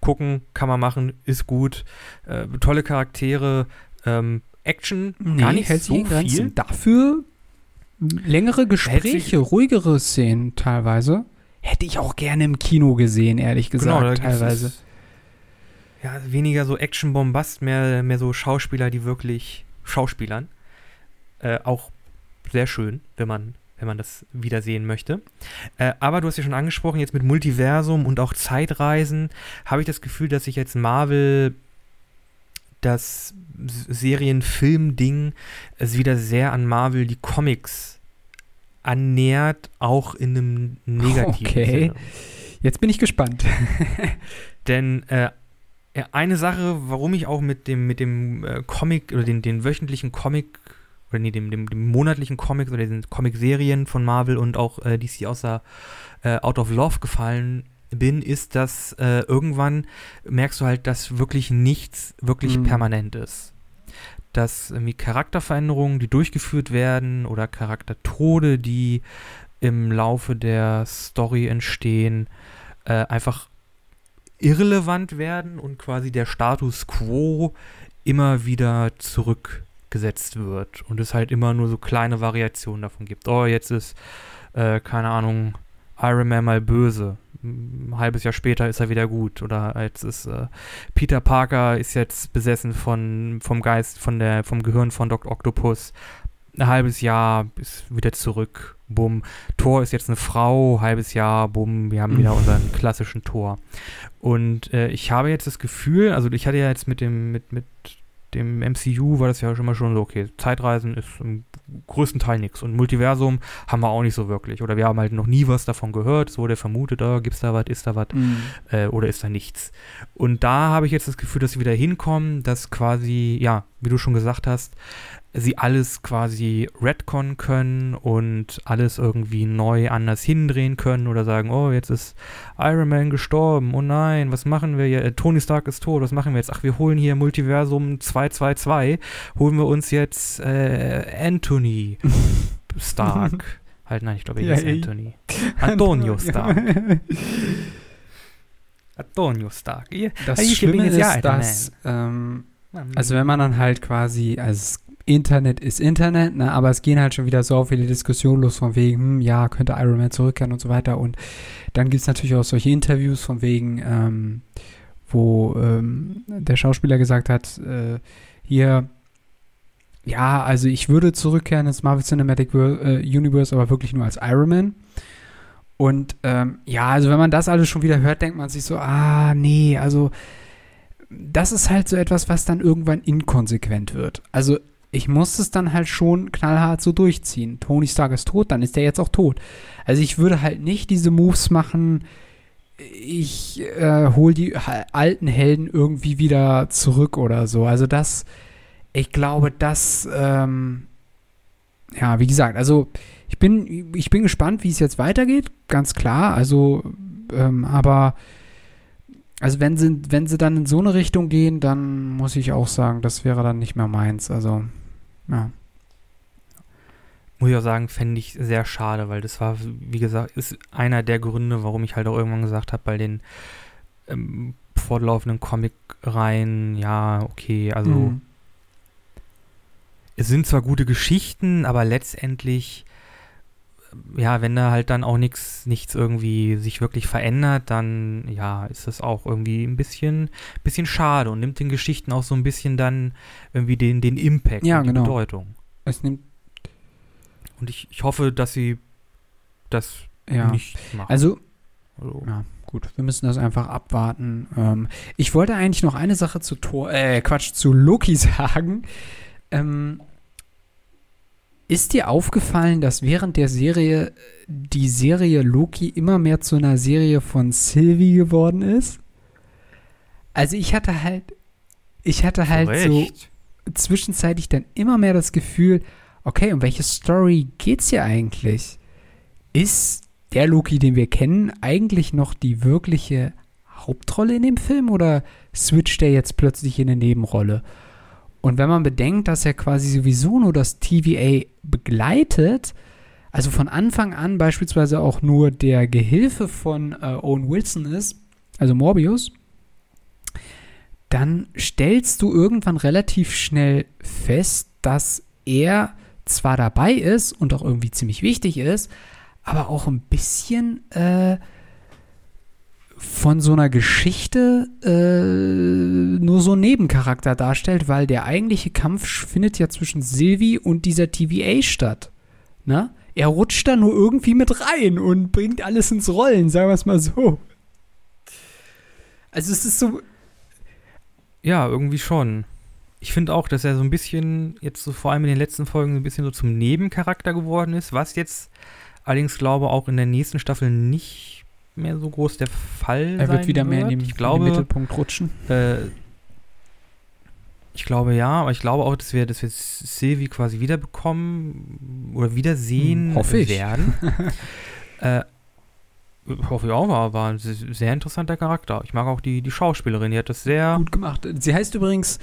gucken, kann man machen, ist gut. Äh, tolle Charaktere, ähm, Action, gar nicht hält so viel. Dafür längere Gespräche, ruhigere Szenen teilweise. Hätte ich auch gerne im Kino gesehen, ehrlich gesagt, Genau, da gibt's teilweise. es- Ja, weniger so Action-Bombast, mehr, mehr so Schauspieler, die wirklich Schauspielern. Äh, auch sehr schön, wenn man, wenn man das wiedersehen möchte. Äh, aber du hast ja schon angesprochen, jetzt mit Multiversum und auch Zeitreisen habe ich das Gefühl, dass sich jetzt Marvel das Serien-Film-Ding es wieder sehr an Marvel die Comics annähert, auch in einem negativen Okay. Sinne. Jetzt bin ich gespannt. Denn äh, eine Sache, warum ich auch mit dem, mit dem äh, Comic oder den, den wöchentlichen Comic oder nee, dem, dem, dem monatlichen Comics oder den Comic-Serien von Marvel und auch äh, DC außer äh, Out of Love gefallen bin, ist, dass äh, irgendwann merkst du halt, dass wirklich nichts wirklich Mhm. permanent ist. Dass irgendwie Charakterveränderungen, die durchgeführt werden oder Charaktertode, die im Laufe der Story entstehen, äh, einfach irrelevant werden und quasi der Status quo immer wieder zurückgesetzt wird und es halt immer nur so kleine Variationen davon gibt. Oh, jetzt ist, äh, keine Ahnung, Iron Man mal böse. Ein halbes Jahr später ist er wieder gut. Oder jetzt ist äh, Peter Parker ist jetzt besessen von, vom Geist, von der, vom Gehirn von Dr. Octopus. Ein halbes Jahr ist wieder zurück. Bumm. Thor ist jetzt eine Frau, halbes Jahr, bumm, wir haben wieder unseren klassischen Thor. Und äh, ich habe jetzt das Gefühl, also ich hatte ja jetzt mit dem, mit, mit dem MCU war das ja schon mal schon so, okay, Zeitreisen ist im größten Teil nichts. Und Multiversum haben wir auch nicht so wirklich. Oder wir haben halt noch nie was davon gehört. Es wurde vermutet, oh, gibt's da was, ist da was, äh, oder ist da nichts. Und da habe ich jetzt das Gefühl, dass sie wieder hinkommen, dass quasi, ja, wie du schon gesagt hast, sie alles quasi retconnen können und alles irgendwie neu anders hindrehen können oder sagen, oh, jetzt ist Iron Man gestorben, oh nein, was machen wir hier? Äh, Tony Stark ist tot, was machen wir jetzt? Ach, wir holen hier Multiversum 222, holen wir uns jetzt äh, Anthony Stark. halt, nein, ich glaube, er Ja, eh. Anthony. Antonio Stark. Antonio Stark. Das Ich Schlimme jetzt ist, dass, ähm, also wenn man dann halt quasi, also Internet ist Internet, ne, aber es gehen halt schon wieder so viele Diskussionen los von wegen, hm, ja, könnte Iron Man zurückkehren und so weiter. Und dann gibt es natürlich auch solche Interviews von wegen, ähm, wo ähm, der Schauspieler gesagt hat, äh, hier, ja, also ich würde zurückkehren ins Marvel Cinematic äh, Universe, aber wirklich nur als Iron Man. Und ähm, ja, also wenn man das alles schon wieder hört, denkt man sich so, ah, nee, also das ist halt so etwas, was dann irgendwann inkonsequent wird. Also ich muss es dann halt schon knallhart so durchziehen. Tony Stark ist tot, dann ist der jetzt auch tot. Also ich würde halt nicht diese Moves machen, ich äh, hole die alten Helden irgendwie wieder zurück oder so. Also das, ich glaube, das, ähm, ja, wie gesagt, also ich bin, ich bin gespannt, wie es jetzt weitergeht, ganz klar. Also, ähm, aber also wenn sie, wenn sie dann in so eine Richtung gehen, dann muss ich auch sagen, das wäre dann nicht mehr meins. Also, ja. muss ich auch sagen, fände ich sehr schade, weil das war, wie gesagt, ist einer der Gründe, warum ich halt auch irgendwann gesagt habe, bei den ähm, fortlaufenden Comic rein. Ja, okay, also Mhm. es sind zwar gute Geschichten, aber letztendlich, ja, wenn da halt dann auch nichts, nichts irgendwie sich wirklich verändert, dann ja, ist das auch irgendwie ein bisschen, bisschen schade und nimmt den Geschichten auch so ein bisschen dann irgendwie den, den Impact Ja, und die genau. Bedeutung. Es nimmt, Und ich, ich hoffe, dass sie das ja. nicht machen. Also, Also, ja, gut, wir müssen das einfach abwarten. Ähm, ich wollte eigentlich noch eine Sache zu Thor, äh, Quatsch, zu Loki sagen. Ähm, ist dir aufgefallen, dass während der Serie die Serie Loki immer mehr zu einer Serie von Sylvie geworden ist? Also ich hatte halt, ich hatte halt so Recht. zwischenzeitlich dann immer mehr das Gefühl, okay, um welche Story geht's hier eigentlich? Ist der Loki, den wir kennen, eigentlich noch die wirkliche Hauptrolle in dem Film oder switcht er jetzt plötzlich in eine Nebenrolle? Und wenn man bedenkt, dass er quasi sowieso nur das TVA begleitet, also von Anfang an beispielsweise auch nur der Gehilfe von äh, Owen Wilson ist, also Morbius, dann stellst du irgendwann relativ schnell fest, dass er zwar dabei ist und auch irgendwie ziemlich wichtig ist, aber auch ein bisschen äh, von so einer Geschichte äh, nur so einen Nebencharakter darstellt, weil der eigentliche Kampf findet ja zwischen Sylvie und dieser TVA statt. Ne? Er rutscht da nur irgendwie mit rein und bringt alles ins Rollen, sagen wir es mal so. Also es ist so, Ja, irgendwie schon. Ich finde auch, dass er so ein bisschen, jetzt so vor allem in den letzten Folgen, so ein bisschen so zum Nebencharakter geworden ist, was jetzt allerdings glaube auch in der nächsten Staffel nicht mehr so groß der Fall er sein wird wieder mehr in den, ich in den glaube, Mittelpunkt rutschen. Äh, ich glaube ja, aber ich glaube auch, dass wir, dass wir Sylvie quasi wiederbekommen oder wiedersehen Hm, hoffe ich. werden. äh, hoffe ich auch, war, war ein se- sehr interessanter Charakter. Ich mag auch die, die Schauspielerin, die hat das sehr Gut gemacht. Sie heißt übrigens,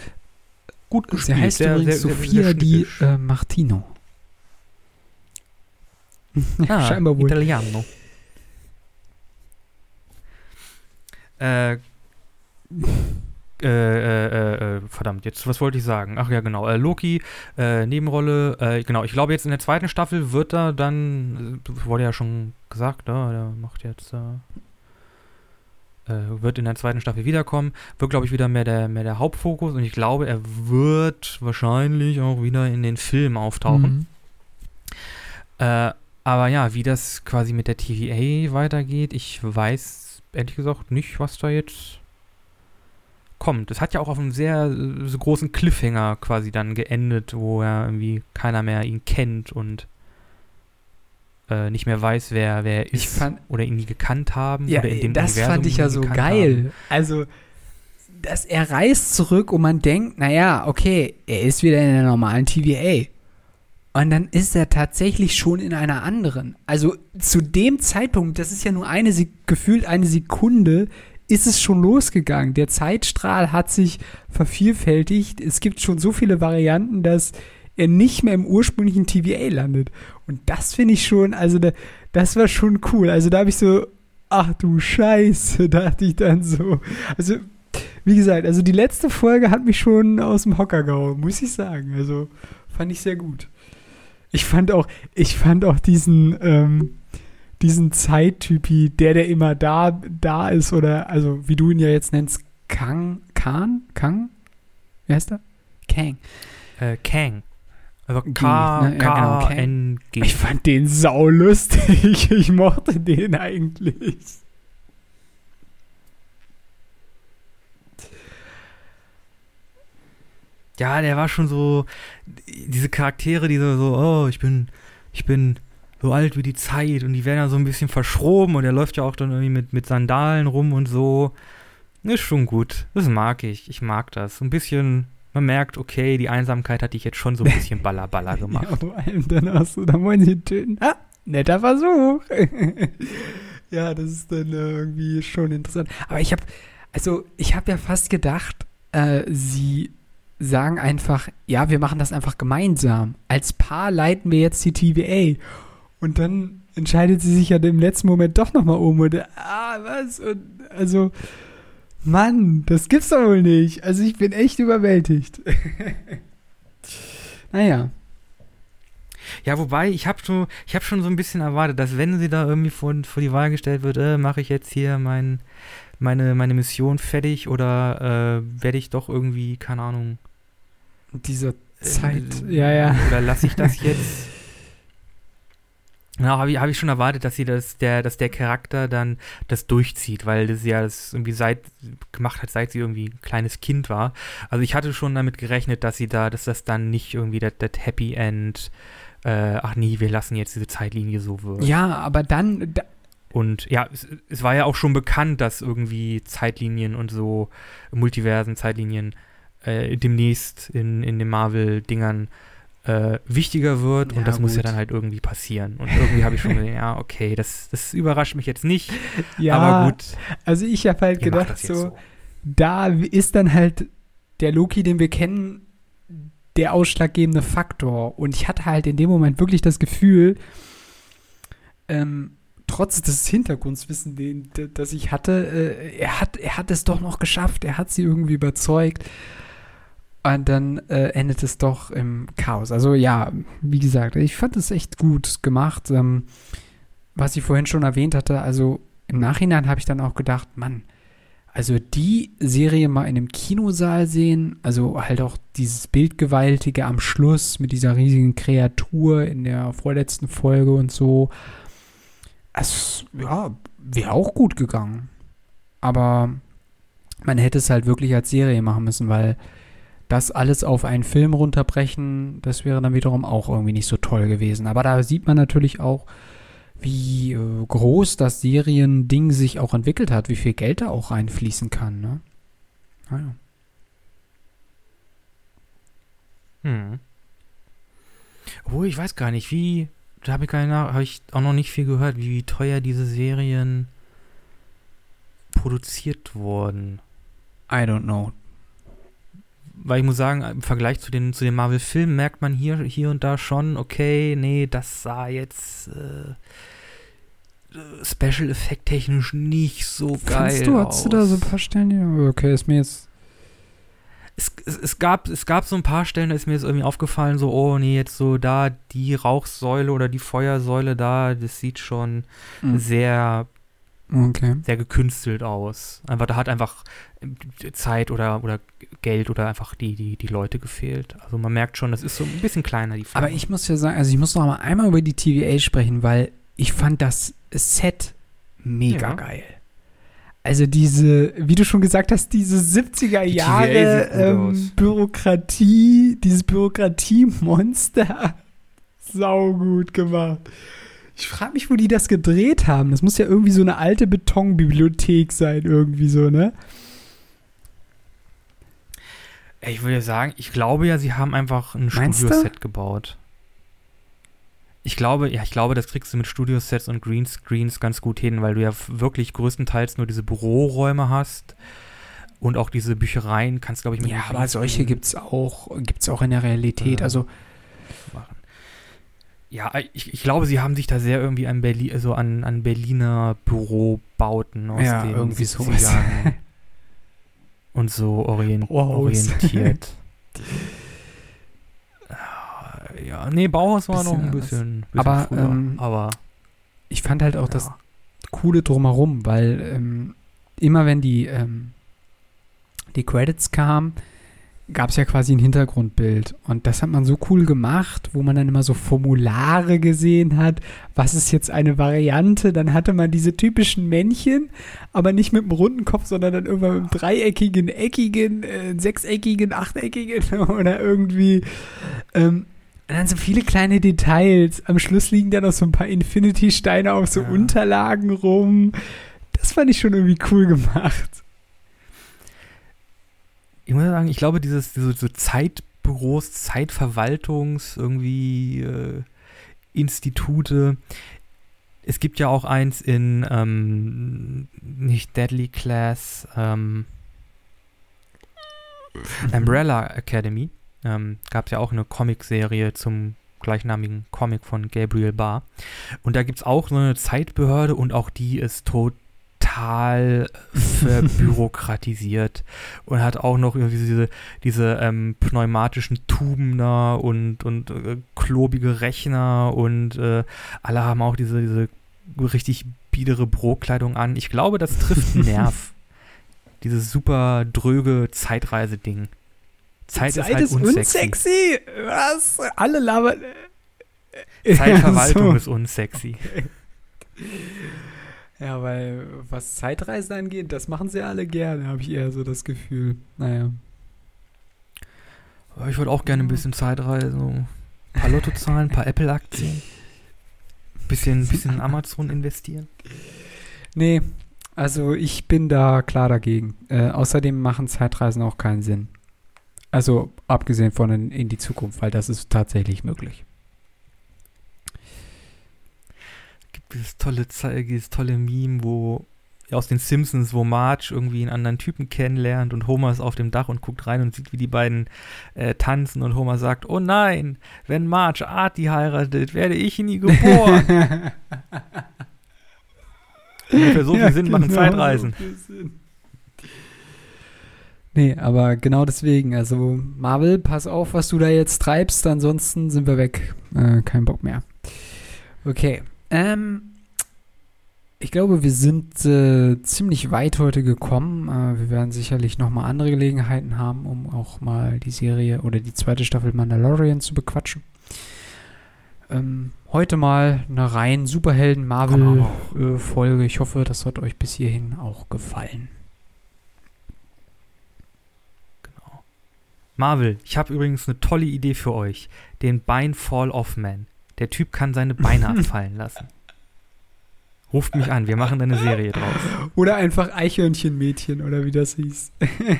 gut sie heißt sehr, übrigens sehr, Sophia sehr Di äh, Martino. Ah, Scheinbar wohl. Italiano. Äh, äh, äh, äh, verdammt, jetzt, was wollte ich sagen? Ach ja, genau. Äh, Loki, äh, Nebenrolle, äh, genau. Ich glaube, jetzt in der zweiten Staffel wird er dann, wurde ja schon gesagt, ne? Der macht jetzt, wird in der zweiten Staffel wiederkommen. Wird, glaube ich, wieder mehr der, mehr der Hauptfokus und ich glaube, er wird wahrscheinlich auch wieder in den Film auftauchen. Mhm. Aber ja, wie das quasi mit der TVA weitergeht, ich weiß ehrlich gesagt nicht, was da jetzt kommt. Es hat ja auch auf einem sehr äh, so großen Cliffhanger quasi dann geendet, wo er irgendwie keiner mehr ihn kennt und äh, nicht mehr weiß, wer wer er Ich ist fand- oder ihn nie gekannt haben Ja, oder in dem das Universum fand ich ja so geil. Haben. Also, dass er reist zurück und man denkt, naja, okay, er ist wieder in der normalen TVA. Und dann ist er tatsächlich schon in einer anderen. Also zu dem Zeitpunkt, das ist ja nur eine, gefühlt eine Sekunde, ist es schon losgegangen. Der Zeitstrahl hat sich vervielfältigt. Es gibt schon so viele Varianten, dass er nicht mehr im ursprünglichen TVA landet. Und das finde ich schon, also da, das war schon cool. Also da habe ich so, ach du Scheiße, dachte ich dann so. Also, wie gesagt, also die letzte Folge hat mich schon aus dem Hocker gehauen, muss ich sagen. Also fand ich sehr gut. Ich fand auch, ich fand auch diesen, ähm, diesen Zeittypi, der, der immer da, da ist, oder, also wie du ihn ja jetzt nennst, Kang, Khan, Kang? Wie heißt er? Kang. Äh, Kang. Also K, ne? Genau, K, Kang. N, G. Ich fand den saulustig. Ich mochte den eigentlich. Ja, der war schon so, diese Charaktere, die so, so, oh, ich bin, ich bin so alt wie die Zeit und die werden ja so ein bisschen verschroben und der läuft ja auch dann irgendwie mit, mit Sandalen rum und so. Ist schon gut. Das mag ich. Ich mag das. So ein bisschen, man merkt, okay, die Einsamkeit hat dich jetzt schon so ein bisschen baller baller gemacht. Ja, vor allem dann dann wollen sie ihn töten. Ah, netter Versuch. ja, das ist dann äh, irgendwie schon interessant. Aber ich habe, also ich habe ja fast gedacht, äh, sie sagen einfach, ja, wir machen das einfach gemeinsam. Als Paar leiten wir jetzt die TVA. Und dann entscheidet sie sich ja im letzten Moment doch nochmal um. Und, ah, was? Und, also, Mann, das gibt's doch wohl nicht. Also ich bin echt überwältigt. naja. Ja, wobei, ich habe schon, hab schon so ein bisschen erwartet, dass wenn sie da irgendwie vor, vor die Wahl gestellt wird, äh, mache ich jetzt hier mein, meine, meine Mission fertig oder äh, werde ich doch irgendwie, keine Ahnung. Dieser Zeit, äh, ja, ja. Oder lasse ich das jetzt? Genau, habe ich, hab ich schon erwartet, dass sie das, der, dass der Charakter dann das durchzieht, weil das ja das irgendwie seit gemacht hat, seit sie irgendwie ein kleines Kind war. Also ich hatte schon damit gerechnet, dass sie da, dass das dann nicht irgendwie das, das Happy End, äh, ach nee, wir lassen jetzt diese Zeitlinie so wird. Ja, aber dann. Da und ja, es, es, war ja auch schon bekannt, dass irgendwie Zeitlinien und so Multiversen, Zeitlinien äh, demnächst in, in den Marvel-Dingern äh, wichtiger wird ja, und das gut. muss ja dann halt irgendwie passieren. Und irgendwie habe ich schon gesehen, ja, okay, das, das überrascht mich jetzt nicht. Ja, aber gut. Also ich habe halt gedacht, so, so, da ist dann halt der Loki, den wir kennen, der ausschlaggebende Faktor. Und ich hatte halt in dem Moment wirklich das Gefühl, ähm, trotz des Hintergrundwissen, den, das ich hatte, äh, er, hat, er hat es doch noch geschafft, er hat sie irgendwie überzeugt. Und dann äh, endet es doch im Chaos. Also ja, wie gesagt, ich fand es echt gut gemacht. Ähm, was ich vorhin schon erwähnt hatte, also im Nachhinein habe ich dann auch gedacht, Mann, also die Serie mal in einem Kinosaal sehen, also halt auch dieses Bildgewaltige am Schluss mit dieser riesigen Kreatur in der vorletzten Folge und so, es, ja, wäre auch gut gegangen. Aber man hätte es halt wirklich als Serie machen müssen, weil das alles auf einen Film runterbrechen, das wäre dann wiederum auch irgendwie nicht so toll gewesen. Aber da sieht man natürlich auch, wie äh, groß das Seriending sich auch entwickelt hat, wie viel Geld da auch reinfließen kann. Ne? Naja. Hm. Oh, ich weiß gar nicht, wie. Da habe ich, hab ich auch noch nicht viel gehört, wie teuer diese Serien produziert wurden. I don't know weil ich muss sagen, im Vergleich zu den, zu den Marvel-Filmen merkt man hier, hier und da schon, okay, nee, das sah jetzt äh, Special Effekt technisch nicht so Findest geil du, aus. Hast du da so ein paar Stellen? Okay, ist mir jetzt es, es, es, gab, es gab so ein paar Stellen, da ist mir jetzt irgendwie aufgefallen, so, oh nee, jetzt so da die Rauchsäule oder die Feuersäule da, das sieht schon mhm. sehr Okay. Sehr gekünstelt aus. Einfach, da hat einfach äh, Zeit oder, oder Geld oder einfach die, die, die Leute gefehlt. Also man merkt schon, das ist so ein bisschen kleiner, die Firma. Aber ich muss ja sagen, also ich muss noch mal einmal über die TVA sprechen, weil ich fand das Set mega ja. geil. Also diese, wie du schon gesagt hast, diese 70er die Jahre ähm, Bürokratie, dieses Bürokratiemonster, sau gut gemacht. Ich frage mich, wo die das gedreht haben. Das muss ja irgendwie so eine alte Betonbibliothek sein, irgendwie so, ne? Ich würde sagen, ich glaube ja, sie haben einfach ein Studioset gebaut. Ich glaube, ja, ich glaube, das kriegst du mit Studiosets und Greenscreens ganz gut hin, weil du ja wirklich größtenteils nur diese Büroräume hast und auch diese Büchereien kannst, glaube ich, mit Ja, aber solche gibt es auch, gibt's auch in der Realität. Ja. Also ja, ich, ich glaube, sie haben sich da sehr irgendwie an, Berlin, also an, an Berliner Bürobauten aus ja, den irgendwie so und so orient, orientiert. ja, nee, Bauhaus war noch ein bisschen, bisschen aber, früher, ähm, aber ich fand halt auch ja. das Coole drumherum, weil ähm, immer wenn die ähm, die Credits kamen, gab es ja quasi ein Hintergrundbild. Und das hat man so cool gemacht, wo man dann immer so Formulare gesehen hat. Was ist jetzt eine Variante? Dann hatte man diese typischen Männchen, aber nicht mit einem runden Kopf, sondern dann irgendwann mit einem dreieckigen, eckigen, äh, sechseckigen, achteckigen oder irgendwie. Ähm, und dann so viele kleine Details. Am Schluss liegen dann noch so ein paar Infinity-Steine auf so ja. Unterlagen rum. Das fand ich schon irgendwie cool gemacht ich muss sagen, ich glaube, dieses, diese so Zeitbüros, Zeitverwaltungs, irgendwie äh, Institute. Es gibt ja auch eins in ähm, nicht Deadly Class, ähm, Umbrella Academy. Ähm, Gab es ja auch eine Comicserie zum gleichnamigen Comic von Gabriel Barr. Und da gibt es auch so eine Zeitbehörde und auch die ist total total verbürokratisiert und hat auch noch irgendwie diese, diese ähm, pneumatischen Tuben da und, und äh, klobige Rechner und äh, alle haben auch diese, diese richtig biedere Brokleidung an. Ich glaube, das trifft einen Nerv. Dieses super dröge Zeitreise-Ding. Zeit, Zeit, ist halt ist unsexy. unsexy. Was? Alle labern. Zeitverwaltung so. ist unsexy. Okay. Ja, weil was Zeitreisen angeht, das machen sie alle gerne, habe ich eher so das Gefühl. Naja. Ich würde auch gerne ein bisschen Zeitreisen. Ein paar Lottozahlen, ein paar Apple-Aktien. Bisschen, bisschen Amazon investieren. Nee, also ich bin da klar dagegen. Äh, außerdem machen Zeitreisen auch keinen Sinn. Also abgesehen von in, in die Zukunft, weil das ist tatsächlich möglich. Gibt dieses tolle, dieses tolle Meme, wo aus den Simpsons, wo Marge irgendwie einen anderen Typen kennenlernt und Homer ist auf dem Dach und guckt rein und sieht, wie die beiden äh, tanzen und Homer sagt, oh nein, wenn Marge Artie heiratet, werde ich nie geboren. Ungefähr so viel ja, Sinn genau machen Zeitreisen. So Nee, aber genau deswegen, also Marvel, pass auf, was du da jetzt treibst, ansonsten sind wir weg. Äh, kein Bock mehr. Okay. Ähm, ich glaube, wir sind äh, ziemlich weit heute gekommen. Äh, wir werden sicherlich nochmal andere Gelegenheiten haben, um auch mal die Serie oder die zweite Staffel Mandalorian zu bequatschen. Ähm, heute mal eine rein Superhelden-Marvel-Folge. ich hoffe, das hat euch bis hierhin auch gefallen. Marvel, ich habe übrigens eine tolle Idee für euch. Den Bein Fall Off Man. Der Typ kann seine Beine abfallen lassen. Ruft mich an, wir machen eine Serie draus. Oder einfach Eichhörnchenmädchen oder wie das hieß.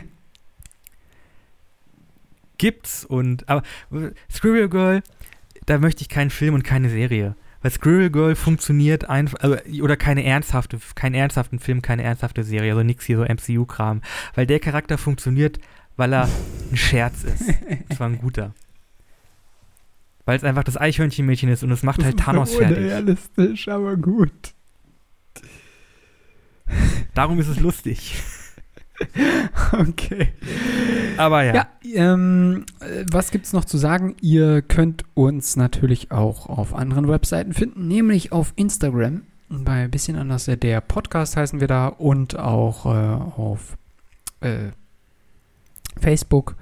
Gibt's und aber Squirrel Girl, da möchte ich keinen Film und keine Serie. Weil Squirrel Girl funktioniert einfach, also, oder keine ernsthafte, keinen ernsthaften Film, keine ernsthafte Serie, also nix hier so MCU-Kram. Weil der Charakter funktioniert weil er ein Scherz ist. Es war ein guter. Weil es einfach das Eichhörnchenmädchen ist und es macht halt Thanos fertig. Realistisch, aber gut. Darum ist es lustig. Okay. Aber ja. Ja, ähm, was gibt's noch zu sagen? Ihr könnt uns natürlich auch auf anderen Webseiten finden, nämlich auf Instagram. Bei bisschen anders der Podcast heißen wir da und auch äh, auf äh, Facebook,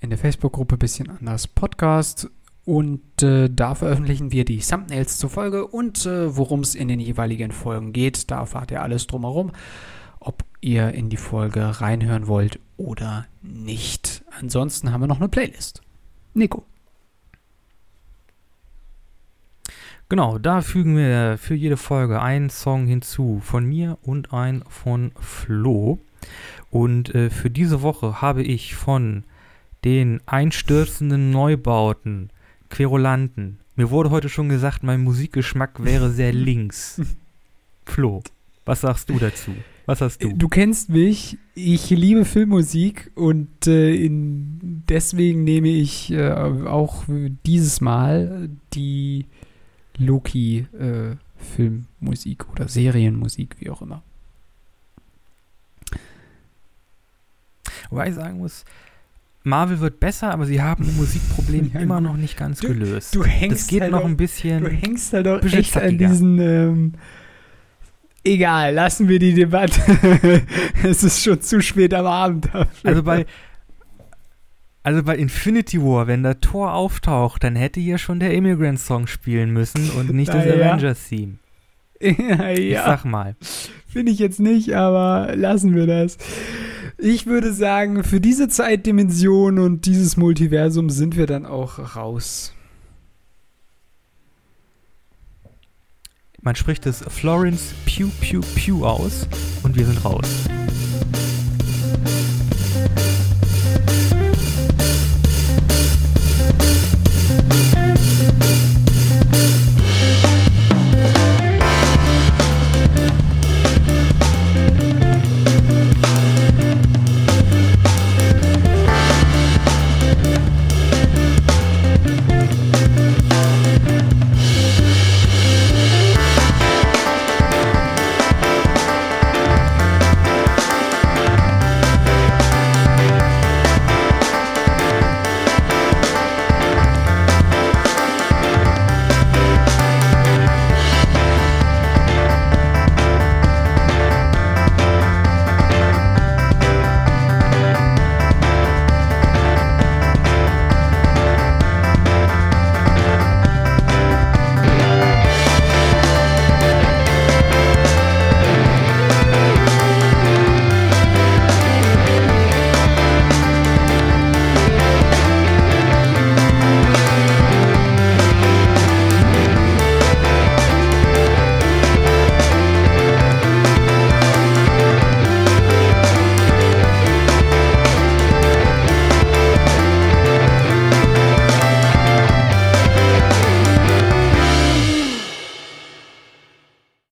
in der Facebook-Gruppe bisschen anders Podcast. Und äh, da veröffentlichen wir die Thumbnails zur Folge und äh, worum es in den jeweiligen Folgen geht. Da erfahrt ihr alles drumherum, ob ihr in die Folge reinhören wollt oder nicht. Ansonsten haben wir noch eine Playlist. Nico. Genau, da fügen wir für jede Folge einen Song hinzu. Von mir und ein von Flo. Und äh, für diese Woche habe ich von den einstürzenden Neubauten, Querulanten, mir wurde heute schon gesagt, mein Musikgeschmack wäre sehr links. Flo, was sagst du dazu? Was hast du? Du kennst mich, ich liebe Filmmusik und äh, in, deswegen nehme ich äh, auch dieses Mal die Loki-Filmmusik äh, oder Serienmusik, wie auch immer. Wobei ich sagen muss, Marvel wird besser, aber sie haben ein Musikproblem ja, immer noch nicht ganz du, gelöst. Du hängst das geht halt noch ein bisschen. Du hängst halt doch echt an diesen. Ähm, egal, lassen wir die Debatte. es ist schon zu spät am Abend dafür. Also bei. Also bei Infinity War, wenn der Tor auftaucht, dann hätte hier schon der Immigrant Song spielen müssen und nicht das ja. Avengers Theme. Ja, ja. Ich sag mal. Finde ich jetzt nicht, aber lassen wir das. Ich würde sagen, für diese Zeitdimension und dieses Multiversum sind wir dann auch raus. Man spricht es Florence Pew Pew Pew aus und wir sind raus.